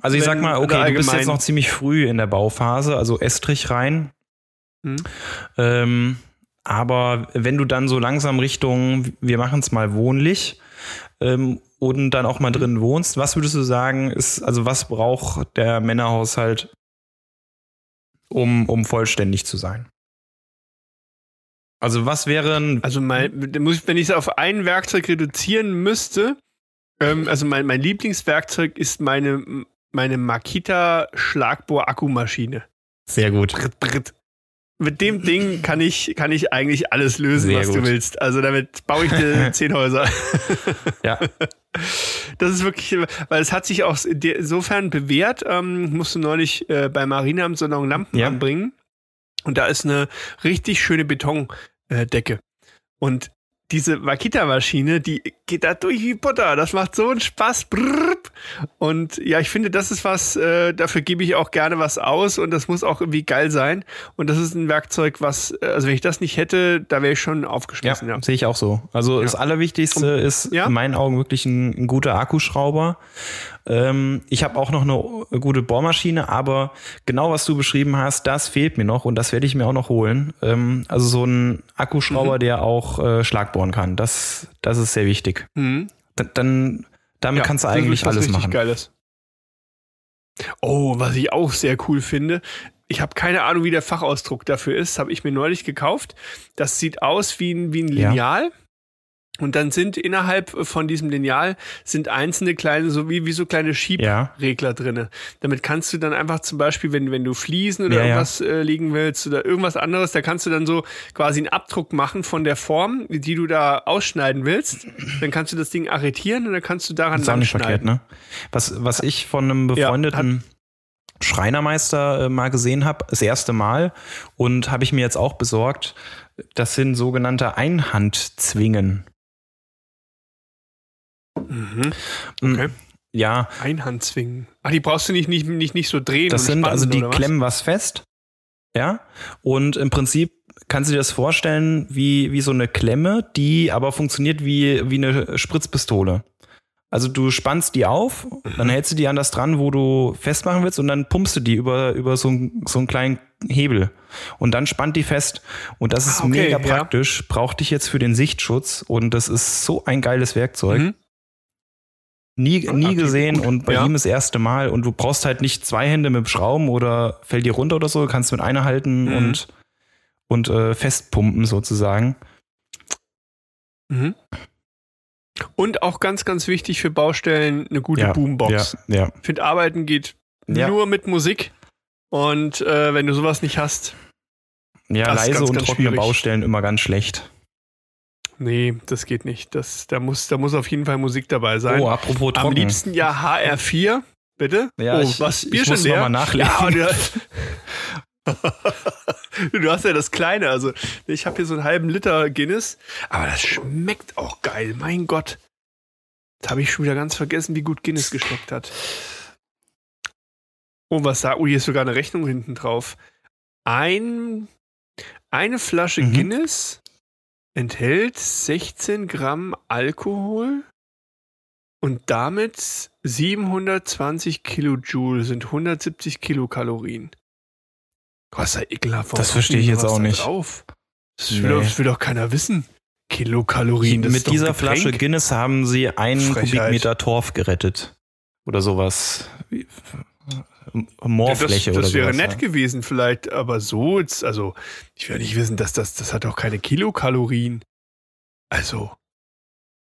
also ich wenn, sag mal, okay, du bist jetzt noch ziemlich früh in der Bauphase, also Estrich rein. Hm? Ähm, aber wenn du dann so langsam Richtung, wir machen es mal wohnlich, ähm, und dann auch mal drin wohnst, was würdest du sagen, ist, also was braucht der Männerhaushalt, um, um vollständig zu sein? Also was wären. Also mein, wenn ich es auf ein Werkzeug reduzieren müsste, ähm, also mein, mein Lieblingswerkzeug ist meine, meine Makita Schlagbohr-Akkumaschine. Sehr gut. Britt, britt mit dem Ding kann ich, kann ich eigentlich alles lösen, Sehr was gut. du willst. Also damit baue ich dir zehn Häuser. ja. Das ist wirklich, weil es hat sich auch insofern bewährt, ähm, musst du neulich äh, bei Marina am Salon Lampen ja. anbringen. Und da ist eine richtig schöne Betondecke. Äh, und diese Makita-Maschine, die geht da durch wie Butter. Das macht so einen Spaß. Und ja, ich finde, das ist was, äh, dafür gebe ich auch gerne was aus und das muss auch irgendwie geil sein. Und das ist ein Werkzeug, was, äh, also wenn ich das nicht hätte, da wäre ich schon aufgeschmissen. Ja, ja. sehe ich auch so. Also ja. das Allerwichtigste ist ja? in meinen Augen wirklich ein, ein guter Akkuschrauber. Ähm, ich habe auch noch eine gute Bohrmaschine, aber genau was du beschrieben hast, das fehlt mir noch und das werde ich mir auch noch holen. Ähm, also so ein Akkuschrauber, mhm. der auch äh, Schlag bohren kann. Das, das ist sehr wichtig. Mhm. Dann, dann damit ja, kannst du eigentlich alles machen. Geiles. Oh, was ich auch sehr cool finde. Ich habe keine Ahnung, wie der Fachausdruck dafür ist. Habe ich mir neulich gekauft. Das sieht aus wie ein, wie ein Lineal. Ja. Und dann sind innerhalb von diesem Lineal sind einzelne kleine, so wie, wie so kleine Schiebregler ja. drinne. Damit kannst du dann einfach zum Beispiel, wenn, wenn du Fliesen oder ja, irgendwas ja. Äh, legen willst oder irgendwas anderes, da kannst du dann so quasi einen Abdruck machen von der Form, die du da ausschneiden willst. Dann kannst du das Ding arretieren und dann kannst du daran das ist auch nicht verkehrt, ne? Was, was ich von einem befreundeten Schreinermeister äh, mal gesehen habe, das erste Mal und habe ich mir jetzt auch besorgt. Das sind sogenannte Einhandzwingen. Mhm. Mm, okay. Ja. Einhandzwingen. Ach, die brauchst du nicht, nicht, nicht, nicht so drehen. Das sind also die klemmen was fest. Ja. Und im Prinzip kannst du dir das vorstellen wie, wie so eine Klemme, die aber funktioniert wie, wie eine Spritzpistole. Also du spannst die auf, dann mhm. hältst du die an das dran, wo du festmachen willst und dann pumpst du die über, über so, ein, so einen kleinen Hebel. Und dann spannt die fest. Und das ist ah, okay, mega praktisch. Ja. Braucht dich jetzt für den Sichtschutz. Und das ist so ein geiles Werkzeug. Mhm. Nie, nie gesehen und bei ja. ihm das erste Mal. Und du brauchst halt nicht zwei Hände mit Schrauben oder fällt dir runter oder so. Du kannst mit einer halten mhm. und, und äh, festpumpen sozusagen. Mhm. Und auch ganz, ganz wichtig für Baustellen eine gute ja, Boombox. Ja, ja. Ich finde, Arbeiten geht nur mit Musik. Und äh, wenn du sowas nicht hast. Ja, leise ganz, und ganz trockene schwierig. Baustellen immer ganz schlecht. Nee, das geht nicht. Das, da, muss, da muss auf jeden Fall Musik dabei sein. Oh, apropos trocken. Am liebsten ja HR4. Bitte? Ja, oh, ich, was? Bier ich muss leer? mal nachlegen. Ja, du hast ja das Kleine. Also, ich habe hier so einen halben Liter Guinness. Aber das schmeckt auch geil. Mein Gott. Jetzt habe ich schon wieder ganz vergessen, wie gut Guinness geschmeckt hat. Oh, was da? Oh, hier ist sogar eine Rechnung hinten drauf. Ein, eine Flasche mhm. Guinness enthält 16 Gramm Alkohol und damit 720 Kilojoule sind 170 Kilokalorien. Was ja ekelhaft. Das verstehe ich jetzt auch nicht. Drauf? Das, nee. will, das will doch keiner wissen. Kilokalorien. Mit dieser Flasche Guinness haben sie einen Frechheit. Kubikmeter Torf gerettet. Oder sowas. Moorfläche ja, das, das oder wäre nett ja. gewesen vielleicht, aber so, jetzt, also ich will nicht wissen, dass das, das hat doch keine Kilokalorien. Also,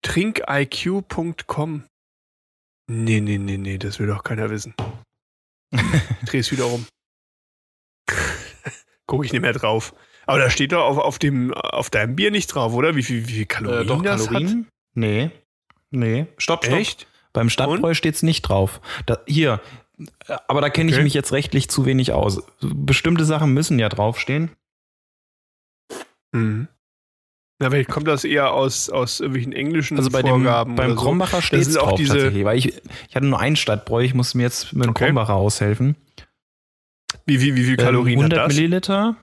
trinkiq.com. Nee, nee, nee, nee, das will doch keiner wissen. Dreh es wieder um. Gucke ich nicht mehr drauf. Aber da steht doch auf, auf, dem, auf deinem Bier nicht drauf, oder? Wie viel, wie viel Kalorien äh, doch, das Kalorien? hat? Nee. Nee. Stopp, stopp. Echt? Beim Stadtbräu steht es nicht drauf. Da, hier, aber da kenne ich Okay. mich jetzt rechtlich zu wenig aus. Bestimmte Sachen müssen ja draufstehen. Mhm. Na, vielleicht kommt das eher aus, aus irgendwelchen englischen Also bei dem, Vorgaben beim oder so. Krombacher steht es auch diese- tatsächlich. Weil ich, ich hatte nur einen Stadtbräu, ich musste mir jetzt mit dem Okay. Krombacher aushelfen. Wie, wie, wie viel Ähm, Kalorien 100 hat das? Milliliter,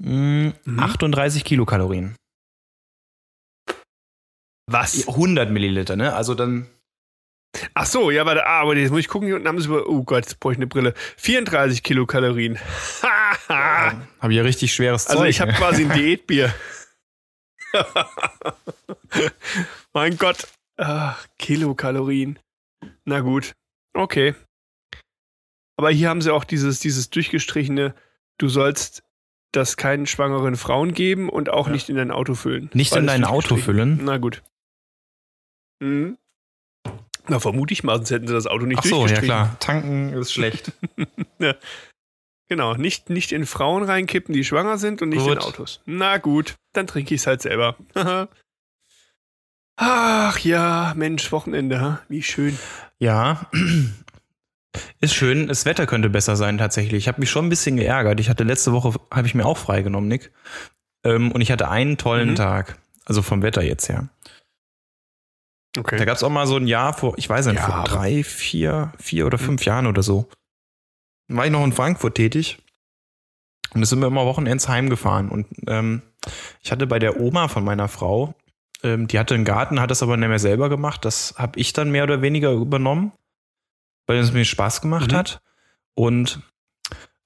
mh, Mhm. 38 Kilokalorien. Was? 100 Milliliter, ne? Also dann Ach so, ja, warte, ah, aber jetzt muss ich gucken, hier unten haben sie über, oh Gott, jetzt brauche ich eine Brille. 34 Kilokalorien. Haha. habe ich ja richtig schweres also Zeug. ich habe ne? quasi ein Diätbier. mein Gott. Ach, Kilokalorien. Na gut. Okay. Aber hier haben sie auch dieses, dieses durchgestrichene, du sollst das keinen schwangeren Frauen geben und auch Ja. nicht in dein Auto füllen. Nicht in dein Auto füllen? Na gut. Mhm. Na, vermute ich mal, sonst hätten sie das Auto nicht Ach so, ja klar. Tanken ist schlecht. Genau, nicht, nicht in Frauen reinkippen, die schwanger sind und nicht in Gut. Autos. Na gut, dann trinke ich es halt selber. Ach ja, Mensch, Wochenende, wie schön. Ja. Ist schön. Das Wetter könnte besser sein tatsächlich. Ich habe mich schon ein bisschen geärgert. Ich hatte letzte Woche, habe ich mir auch freigenommen, Nick. Ähm, und ich hatte einen tollen Mhm. Tag. Also vom Wetter jetzt her. Okay. gab es auch mal so ein Jahr vor, ich weiß nicht, Ja, vor drei, vier, vier oder fünf Jahren oder so. War ich noch in Frankfurt tätig. Und da sind wir immer Wochenends heimgefahren. Und ähm, ich hatte bei der Oma von meiner Frau, ähm, die hatte einen Garten, hat das aber nicht mehr selber gemacht. Das habe ich dann mehr oder weniger übernommen, weil es mir Spaß gemacht Mhm. hat. Und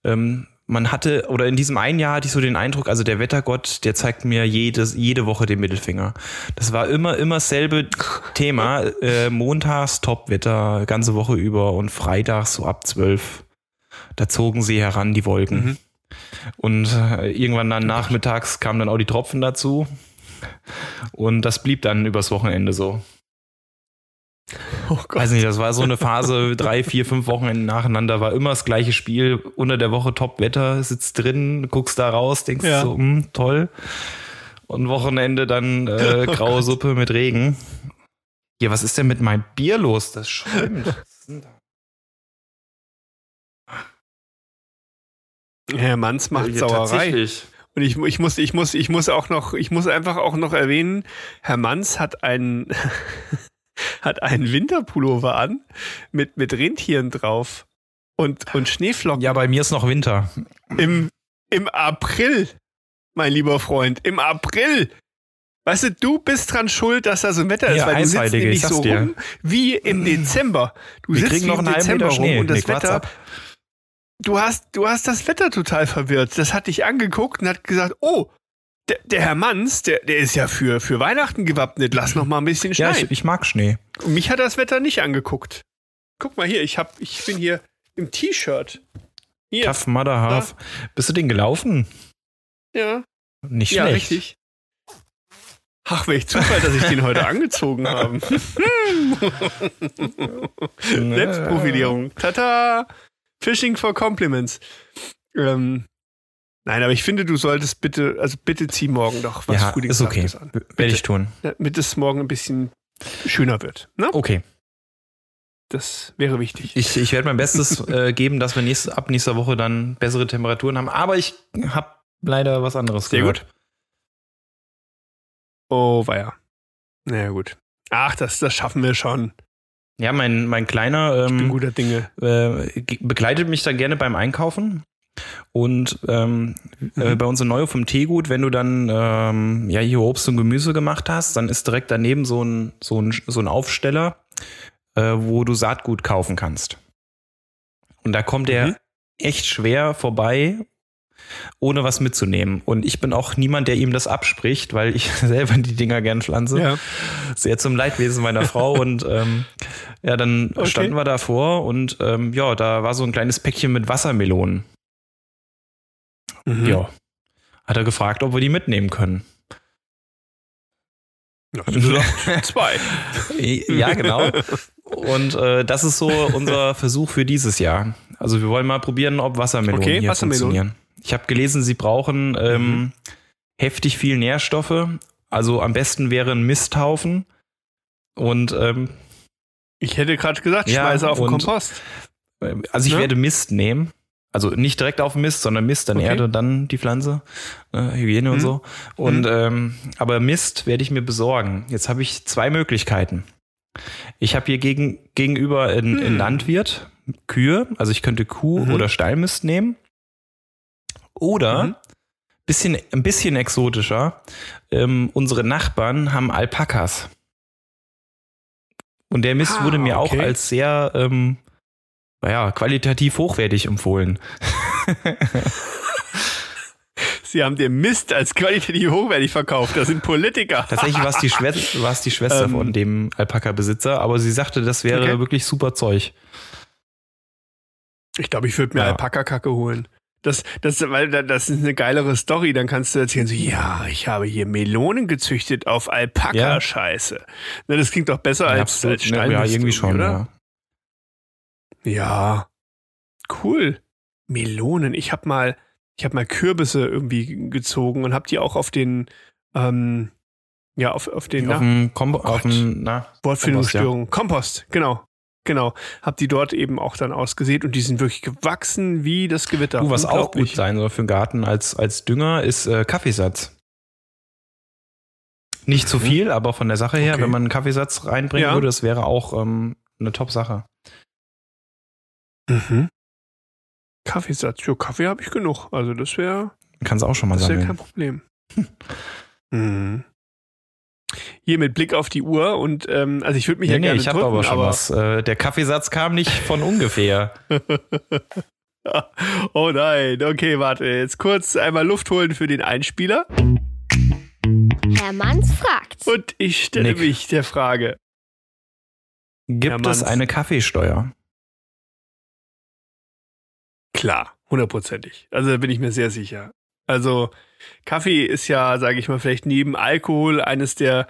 ähm, man hatte, oder in diesem einen Jahr hatte ich so den Eindruck, also der Wettergott, der zeigt mir jedes, jede Woche den Mittelfinger. Das war immer, immer dasselbe Thema. Äh, montags Topwetter, ganze Woche über und freitags so ab zwölf. Da zogen sie heran, die Wolken. Mhm. Und äh, irgendwann dann nachmittags kamen dann auch die Tropfen dazu. Und das blieb dann übers Wochenende so. Oh Gott. Weiß nicht, das war so eine Phase, drei, vier, fünf Wochen nacheinander, war immer das gleiche Spiel. Unter der Woche Top-Wetter, sitzt drin, guckst da raus, denkst Ja. so, hm, toll. Und Wochenende dann äh, Oh graue Gott. Suppe mit Regen. Ja, was ist denn mit meinem Bier los? Das schäumt. Herr Manns macht Ja, Sauerei. tatsächlich. Und ich, ich muss, ich muss, ich muss auch noch, ich muss einfach auch noch erwähnen, Herr Manns hat einen, hat einen Winterpullover an mit, mit Rentieren drauf und, und Schneeflocken Ja, bei mir ist noch Winter. im, im April, mein lieber Freund, im April. Weißt du, du bist dran schuld, dass da so ein Wetter ist, Ja, weil du sitzt nämlich ich so dir. rum wie im Dezember. Du Wir sitzt wie noch im Dezember Schnee. rum und das what's Wetter, du hast, du hast das Wetter total verwirrt. Das hat dich angeguckt und hat gesagt, oh, der, der Herr Manns, der, der ist ja für, für Weihnachten gewappnet. Lass noch mal ein bisschen Ja, schneien. ich, ich mag Schnee. und mich hat das Wetter nicht angeguckt. Guck mal hier, ich hab, ich bin hier im T-Shirt. Hier, Tough Mother Half. Bist du den gelaufen? ja, Nicht ja, schlecht. richtig. Ach, welch Zufall, dass ich den heute angezogen habe. Selbstprofilierung. Tata! Fishing for Compliments. Ähm, nein, aber ich finde, du solltest bitte, also bitte zieh morgen doch was Ja, ist okay. Frühlingshaftes an. Werde ich tun. Damit es morgen ein bisschen schöner wird. Ne? Okay. Das wäre wichtig. Ich, ich werde mein Bestes äh, geben, dass wir nächste, ab nächster Woche dann bessere Temperaturen haben. Aber ich habe leider was anderes Sehr gehört. gut. Oh, weia. Naja, gut. Ach, das, das schaffen wir schon. Ja, mein, mein Kleiner Ich bin ähm, guter Dinge. äh, begleitet mich da gerne beim Einkaufen. Und ähm, äh, Mhm. bei uns in Neu vom Teegut, wenn du dann ähm, ja hier Obst und Gemüse gemacht hast, dann ist direkt daneben so ein, so ein, so ein Aufsteller, äh, wo du Saatgut kaufen kannst. Und da kommt er Mhm. echt schwer vorbei, ohne was mitzunehmen. Und ich bin auch niemand, der ihm das abspricht, weil ich selber die Dinger gern pflanze Ja. sehr zum Leidwesen meiner Frau und ähm, ja, dann Okay. standen wir davor und ähm, ja, da war so ein kleines Päckchen mit Wassermelonen. Mhm. Ja. Hat er gefragt, ob wir die mitnehmen können. Ja, zwei. ja, genau. Und äh, das ist so unser Versuch für dieses Jahr. Also wir wollen mal probieren, ob Wassermelonen Okay, hier Wassermelonen. funktionieren. Ich habe gelesen, sie brauchen ähm, Mhm. heftig viel Nährstoffe. Also am besten wäre ein Misthaufen. Und ähm, ich hätte gerade gesagt, Ja, schmeiße auf den Kompost. also ich Ne? werde Mist nehmen. Also nicht direkt auf Mist, sondern Mist, dann Okay. Erde, dann die Pflanze, äh, Hygiene und Mhm. so. Und ähm, aber Mist werde ich mir besorgen. Jetzt habe ich zwei Möglichkeiten. Ich habe hier gegen, gegenüber einen, Hm. Landwirt, Kühe, also ich könnte Kuh Mhm. oder Stallmist nehmen. Oder Mhm. bisschen, ein bisschen exotischer, ähm, unsere Nachbarn haben Alpakas. Und der Mist Ah, wurde mir auch okay. als sehr, ähm, naja, qualitativ hochwertig empfohlen. Sie haben den Mist als qualitativ hochwertig verkauft. Das sind Politiker. Tatsächlich war es die, Schwester, die Schwester Ähm. von dem Alpaka-Besitzer, aber sie sagte, das wäre Okay. wirklich super Zeug. Ich glaube, ich würde mir Ja. Alpaka-Kacke holen. Das, das, weil da- das ist eine geilere Story. Dann kannst du erzählen, so, ja, ich habe hier Melonen gezüchtet auf Alpaka-Scheiße. Na, das klingt doch besser als, Absolut, als ne, ja, irgendwie schon, oder? Ja. Ja. Cool. Melonen. Ich habe mal, ich habe mal Kürbisse irgendwie gezogen und habe die auch auf den, ähm, ja, auf, auf den Auf na, Kom auf Gott. dem na, Wortfindungsstörung. Kompost, genau. Genau. Hab die dort eben auch dann ausgesät und die sind wirklich gewachsen wie das Gewitter. Du, was auch gut sein soll für den Garten als, als Dünger, ist äh, Kaffeesatz. Nicht zu Mhm. viel, aber von der Sache her, Okay. wenn man einen Kaffeesatz reinbringen Ja. würde, das wäre auch ähm, eine Top-Sache. Mhm. Kaffeesatz. Für Kaffee habe ich genug. Also das wäre Kannst auch schon mal das wär kein. Problem. mhm. Hier mit Blick auf die Uhr und ähm, also ich würde mich Nee, ja nee, gerne ich habe aber schon was. Äh, der Kaffeesatz kam nicht von ungefähr. oh nein, okay, warte, jetzt kurz einmal Luft holen für den Einspieler Herr Manns fragt. und ich stelle Nick. mich der Frage. Gibt es Manns. eine Kaffeesteuer? Klar, hundertprozentig. Also da bin ich mir sehr sicher. Also Kaffee ist ja, sage ich mal, vielleicht neben Alkohol eines der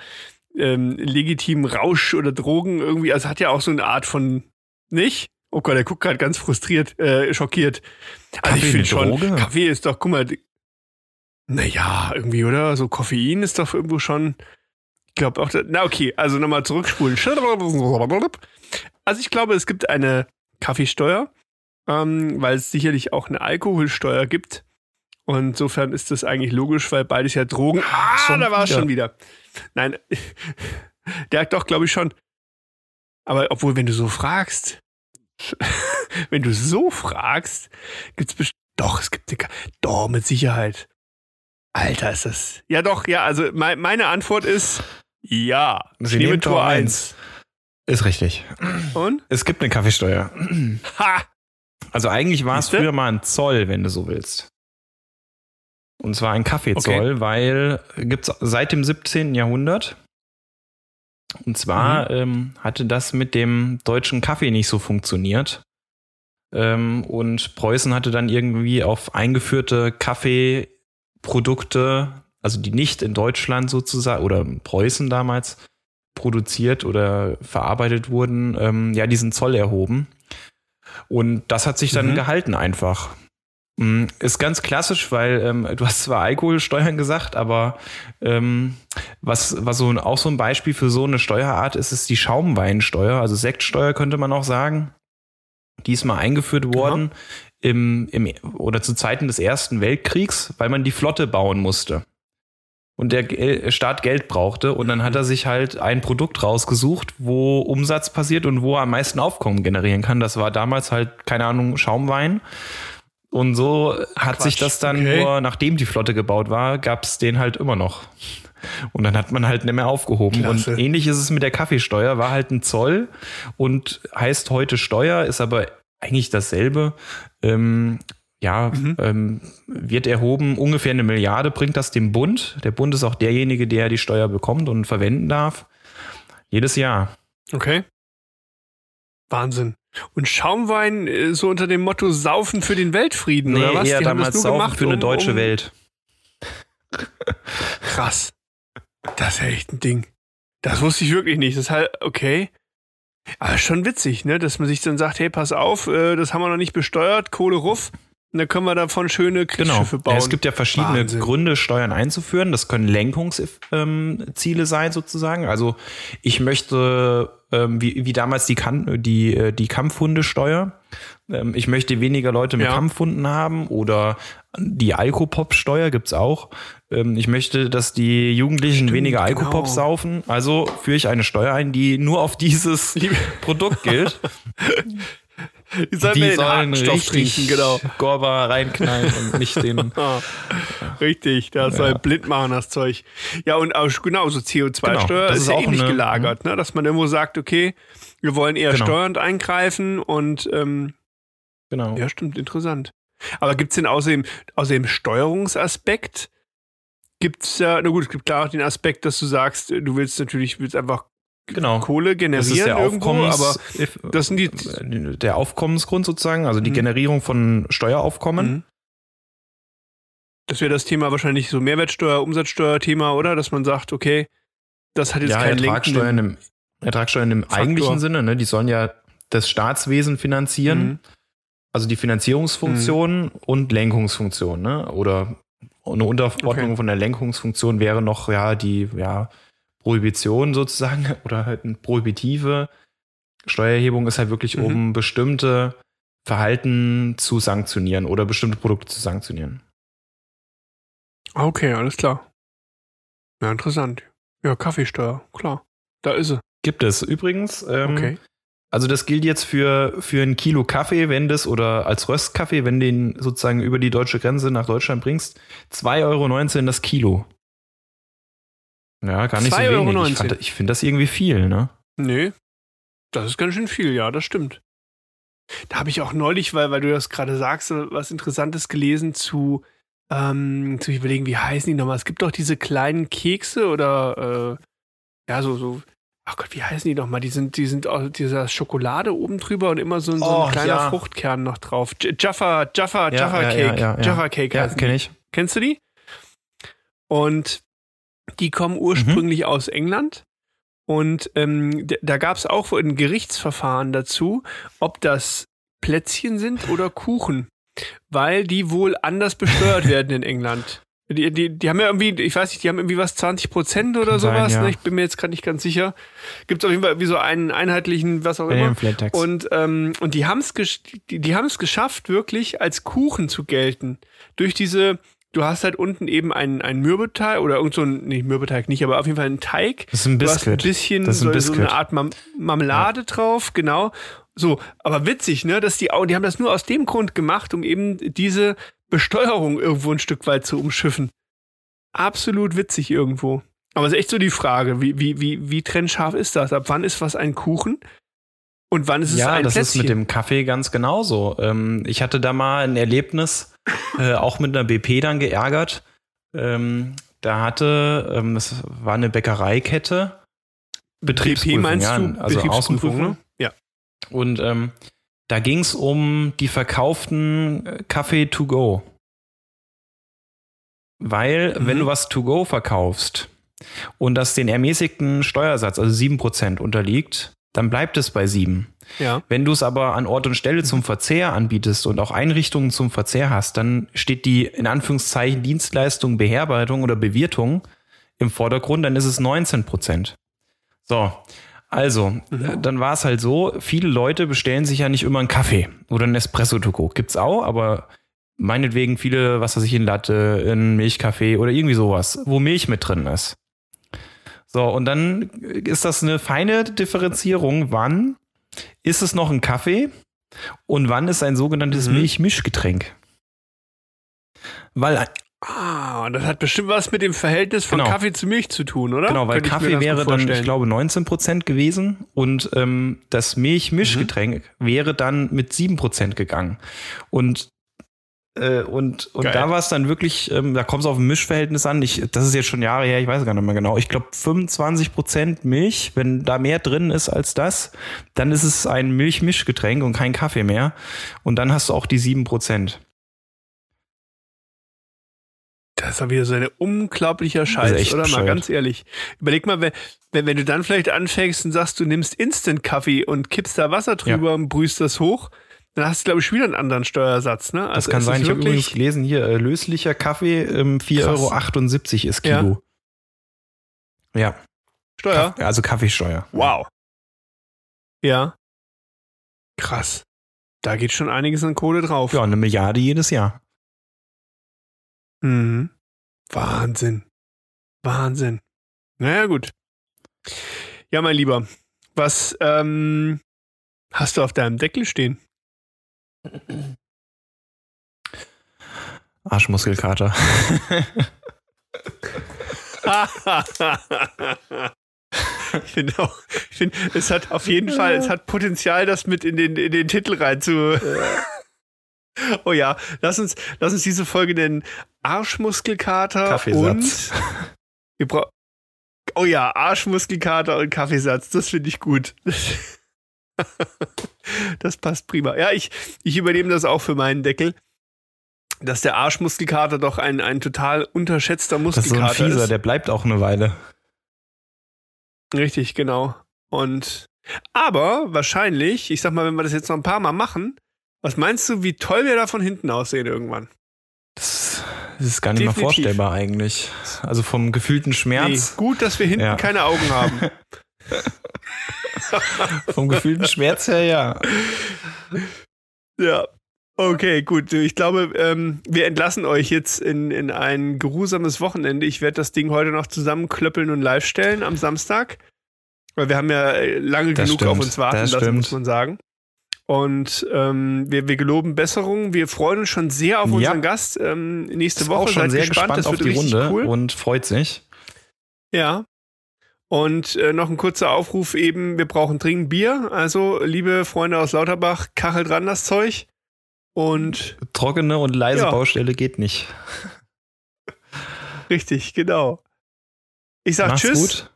ähm, legitimen Rausch- oder Drogen irgendwie. Also hat ja auch so eine Art von nicht. Oh Gott, der guckt gerade ganz frustriert, äh, schockiert. Also Kaffee ich finde schon? Kaffee ist doch, guck mal, naja, irgendwie, oder? So Koffein ist doch irgendwo schon. Ich glaube auch, da- na okay, also nochmal zurückspulen. Also ich glaube, es gibt eine Kaffeesteuer, ähm, weil es sicherlich auch eine Alkoholsteuer gibt. Und insofern ist das eigentlich logisch, weil beides ja Drogen. Ah, Schon da war es schon wieder. Nein, der hat doch, glaube ich, schon. Aber obwohl, wenn du so fragst, wenn du so fragst, gibt's bestimmt. Doch, es gibt eine. Doch, mit Sicherheit. Alter, ist das. Ja, doch, ja, also mei- meine Antwort ist ja. Sie Ich nehme nehmen Tor Tor 1. Ist richtig. Und? Es gibt eine Kaffeesteuer. Ha! Also eigentlich war es früher mal ein Zoll, wenn du so willst. Und zwar ein Kaffeezoll, weil gibt's seit dem 17. Jahrhundert. Und zwar ähm, hatte das mit dem deutschen Kaffee nicht so funktioniert. Ähm, und Preußen hatte dann irgendwie auf eingeführte Kaffeeprodukte, also die nicht in Deutschland sozusagen oder in Preußen damals produziert oder verarbeitet wurden, ähm, ja, diesen Zoll erhoben. Und das hat sich dann Mhm. gehalten einfach. Mm, Ist ganz klassisch, weil ähm, du hast zwar Alkoholsteuern gesagt, aber ähm, was, was so ein, auch so ein Beispiel für so eine Steuerart ist, ist die Schaumweinsteuer, also Sektsteuer könnte man auch sagen. Die ist mal eingeführt worden im, im, oder zu Zeiten des Ersten Weltkriegs, weil man die Flotte bauen musste. Und der Gel- Staat Geld brauchte und dann hat er sich halt ein Produkt rausgesucht, wo Umsatz passiert und wo er am meisten Aufkommen generieren kann. Das war damals halt, keine Ahnung, Schaumwein. Und so hat Quatsch, sich das dann okay. nur, nachdem die Flotte gebaut war, gab es den halt immer noch. Und dann hat man halt nicht mehr aufgehoben. Klasse. Und ähnlich ist es mit der Kaffeesteuer, war halt ein Zoll und heißt heute Steuer, ist aber eigentlich dasselbe. Ähm, ja, Mhm. ähm, wird erhoben, ungefähr eine Milliarde bringt das dem Bund. Der Bund ist auch derjenige, der die Steuer bekommt und verwenden darf. Jedes Jahr. Okay. Wahnsinn. Und Schaumwein äh, so unter dem Motto Saufen für den Weltfrieden, oder was? eher Die haben das damals nur saufen gemacht, für eine um- deutsche um, Welt. Krass. Das ist ja echt ein Ding. Das wusste ich wirklich nicht. Das ist halt, okay. Aber schon witzig, ne? Dass man sich dann sagt, hey, pass auf, äh, das haben wir noch nicht besteuert, Kohle ruff. Dann können wir davon schöne Kriegsschiffe genau. bauen. Ja, es gibt ja verschiedene Wahnsinn. Gründe, Steuern einzuführen. Das können Lenkungsziele sein, sozusagen. Also ich möchte, ähm, wie, wie damals die, kan die, äh, die Kampfhundesteuer. Ähm, ich möchte weniger Leute mit Ja. Kampfhunden haben oder die Alkopop-Steuer gibt's auch. Ähm, ich möchte, dass die Jugendlichen weniger Alkopop genau. saufen. Also führe ich eine Steuer ein, die nur auf dieses Produkt gilt. Die sollen die sollen Stoff richtig trinken, genau. Gorba reinknallen und nicht den Ah, richtig, das soll blind machen, das Zeug. Ja, und auch, genau, so CO2-Steuer Genau, ist, ist ja auch ähnlich eine- gelagert, ne? dass man irgendwo sagt, okay, wir wollen eher Genau. steuernd eingreifen und ähm, Genau. ja, stimmt, interessant. Aber gibt es denn außerdem, außerdem Steuerungsaspekt? Gibt es ja, na gut, es gibt klar auch den Aspekt, dass du sagst, du willst natürlich, willst einfach Genau. Kohle generieren Das ist der irgendwo, Aufkommens, aber das sind die. der Aufkommensgrund sozusagen, also die Mhm. Generierung von Steueraufkommen. Mhm. Das wäre das Thema wahrscheinlich so Mehrwertsteuer, Umsatzsteuer-Thema, oder? Dass man sagt, okay, das hat jetzt Ja, keinen Ertragssteuern lenkenden- im, Ertragssteuern im Faktor. eigentlichen Sinne, ne? die sollen ja das Staatswesen finanzieren, Mhm. also die Finanzierungsfunktion und Lenkungsfunktion, ne? Oder eine Unterordnung Okay. von der Lenkungsfunktion wäre noch ja die ja, Prohibition sozusagen oder halt eine prohibitive Steuererhebung ist halt wirklich, Mhm. um bestimmte Verhalten zu sanktionieren oder bestimmte Produkte zu sanktionieren. Okay, alles klar. Ja, interessant. Ja, Kaffeesteuer, klar. Da ist sie. Gibt es übrigens. Ähm, Okay. Also das gilt jetzt für, für ein Kilo Kaffee, wenn das oder als Röstkaffee, wenn den sozusagen über die deutsche Grenze nach Deutschland bringst, 2,19 Euro das Kilo. Ja, gar nicht so 2,19 wenig. Euro. Ich, fand- ich finde das irgendwie viel, ne? Nee, das ist ganz schön viel, ja, das stimmt. Da habe ich auch neulich, weil, weil du das gerade sagst, was Interessantes gelesen zu, ähm, zu überlegen, wie heißen die nochmal? Es gibt doch diese kleinen Kekse oder, äh, ja, so, so, ach Gott, wie heißen die nochmal? Die sind, die sind aus dieser Schokolade oben drüber und immer so, ein- so ein Oh, kleiner ja. Fruchtkern noch drauf. J- Jaffa, Jaffa, Ja, Jaffa ja, Cake. ja, ja, ja. Jaffa Cake Ja, die. kenne ich. Kennst du die? Und die kommen Mhm. ursprünglich aus England. Und ähm, da gab es auch ein Gerichtsverfahren dazu, ob das Plätzchen sind oder Kuchen. Weil die wohl anders besteuert werden in England. Die, die, die haben ja irgendwie, ich weiß nicht, die haben irgendwie was 20 Prozent oder Kann sein, sowas. ja. ne? Ich bin mir jetzt gerade nicht ganz sicher. Gibt es auf jeden Fall wie so einen einheitlichen, was auch immer. Ähm, Flat Tax. Und, ähm, und die haben es die, die haben es geschafft, wirklich als Kuchen zu gelten. Durch diese, du hast halt unten eben einen, einen Mürbeteig oder irgend so ein, nee, Mürbeteig nicht, aber auf jeden Fall einen Teig. das ist ein Du hast ein Biscuit. bisschen Das ist ein so, so eine Biscuit. Art Mam Marmelade drauf, genau. So, aber witzig, ne, dass die, die haben das nur aus dem Grund gemacht, um eben diese Besteuerung irgendwo ein Stück weit zu umschiffen. Absolut witzig irgendwo. Aber es ist echt so die Frage, wie, wie, wie, wie trennscharf ist das? Ab wann ist was ein Kuchen? Und wann ist es ja, ein das Plätzchen? ist mit dem Kaffee ganz genauso. Ähm, ich hatte da mal ein Erlebnis, äh, auch mit einer BP dann geärgert. Ähm, da hatte, ähm, das war eine Bäckereikette, Betriebsprüfung, BP meinst ja, du? also Außenprüfung. ne? Ja. Und ähm, da ging es um die verkauften äh, Kaffee to go. Weil, Mhm. wenn du was to go verkaufst und das den ermäßigten Steuersatz, also 7% unterliegt, dann bleibt es bei 7. Ja. Wenn du es aber an Ort und Stelle zum Verzehr anbietest und auch Einrichtungen zum Verzehr hast, dann steht die in Anführungszeichen Dienstleistung, Beherbergung oder Bewirtung im Vordergrund, dann ist es 19 Prozent. So, also, dann war es halt so, viele Leute bestellen sich ja nicht immer einen Kaffee oder einen Espresso to go. Gibt's auch, aber meinetwegen viele, was weiß ich, in Latte, in Milchkaffee oder irgendwie sowas, wo Milch mit drin ist. So, und dann ist das eine feine Differenzierung, wann ist es noch ein Kaffee und wann ist ein sogenanntes Mhm. Milchmischgetränk? Weil, Ah, das hat bestimmt was mit dem Verhältnis von Genau. Kaffee zu Milch zu tun, oder? genau, weil Könnte Kaffee wäre dann, ich glaube, 19 Prozent gewesen und ähm, das Milchmischgetränk Mhm. wäre dann mit 7 Prozent gegangen. Und äh, und, und Geil. da war es dann wirklich, ähm, da kommt es auf ein Mischverhältnis an. Ich, das ist jetzt schon Jahre her, ich weiß gar nicht mehr genau. Ich glaube 25 Prozent Milch, wenn da mehr drin ist als das, dann ist es ein Milchmischgetränk und kein Kaffee mehr. Und dann hast du auch die 7 Prozent. Das ist doch wieder so ein unglaublicher Scheiß, oder? Mal bescheuert. ganz ehrlich. Überleg mal, wenn, wenn, wenn du dann vielleicht anfängst und sagst, du nimmst Instant-Kaffee und kippst da Wasser drüber und brühst das hoch, dann hast du, glaube ich, wieder einen anderen Steuersatz, ne? Also das kann sein. Ich habe übrigens gelesen, hier äh, löslicher Kaffee, ähm, 4,78 Euro ist Kilo. Ja. ja. Steuer? Kaff also Kaffeesteuer. Wow. Ja. Krass. Da geht schon einiges an Kohle drauf. Ja, eine Milliarde jedes Jahr. Mhm. Wahnsinn. Wahnsinn. Naja, gut. Ja, mein Lieber, was ähm, hast du auf deinem Deckel stehen? Arschmuskelkater. ich finde auch, ich finde, es hat auf jeden Fall, es hat Potenzial, das mit in den, in den Titel rein zu. oh ja, lass uns, lass uns diese Folge nennen Arschmuskelkater Kaffeesatz. und wir brauchen. Oh ja, Arschmuskelkater und Kaffeesatz, das finde ich gut. das passt prima. Ja, ich, ich übernehme das auch für meinen Deckel. Dass der Arschmuskelkater doch ein, ein total unterschätzter Muskelkater ist. Das ist so ein Fieser, ist. der bleibt auch eine Weile. Richtig, genau. Und aber wahrscheinlich, ich sag mal, wenn wir das jetzt noch ein paar Mal machen, was meinst du, wie toll wir da von hinten aussehen irgendwann? Das, das ist gar nicht Definitiv. mehr vorstellbar eigentlich. Also vom gefühlten Schmerz. Nee, gut, dass wir hinten ja. keine Augen haben. vom gefühlten Schmerz her, ja. Ja. Okay, gut. Ich glaube, ähm, wir entlassen euch jetzt in, in ein geruhsames Wochenende. Ich werde das Ding heute noch zusammenklöppeln und live stellen am Samstag. Weil wir haben ja äh, lange das genug stimmt, auf uns warten lassen, muss man sagen. Und ähm, wir, wir geloben Besserung. Wir freuen uns schon sehr auf unseren ja. Gast ähm, nächste Ist Woche. Auch schon Seid sehr gespannt, gespannt auf die Runde cool. und freut sich. Ja. Und äh, noch ein kurzer Aufruf eben, wir brauchen dringend Bier. Also, liebe Freunde aus Lauterbach, kachelt ran das Zeug. Und trockene und leise ja. Baustelle geht nicht. Richtig, genau. Ich sag Macht's Tschüss. Gut.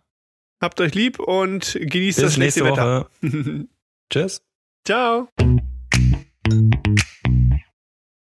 Habt euch lieb und genießt Bis das nächste, nächste Wetter. Tschüss. Ciao.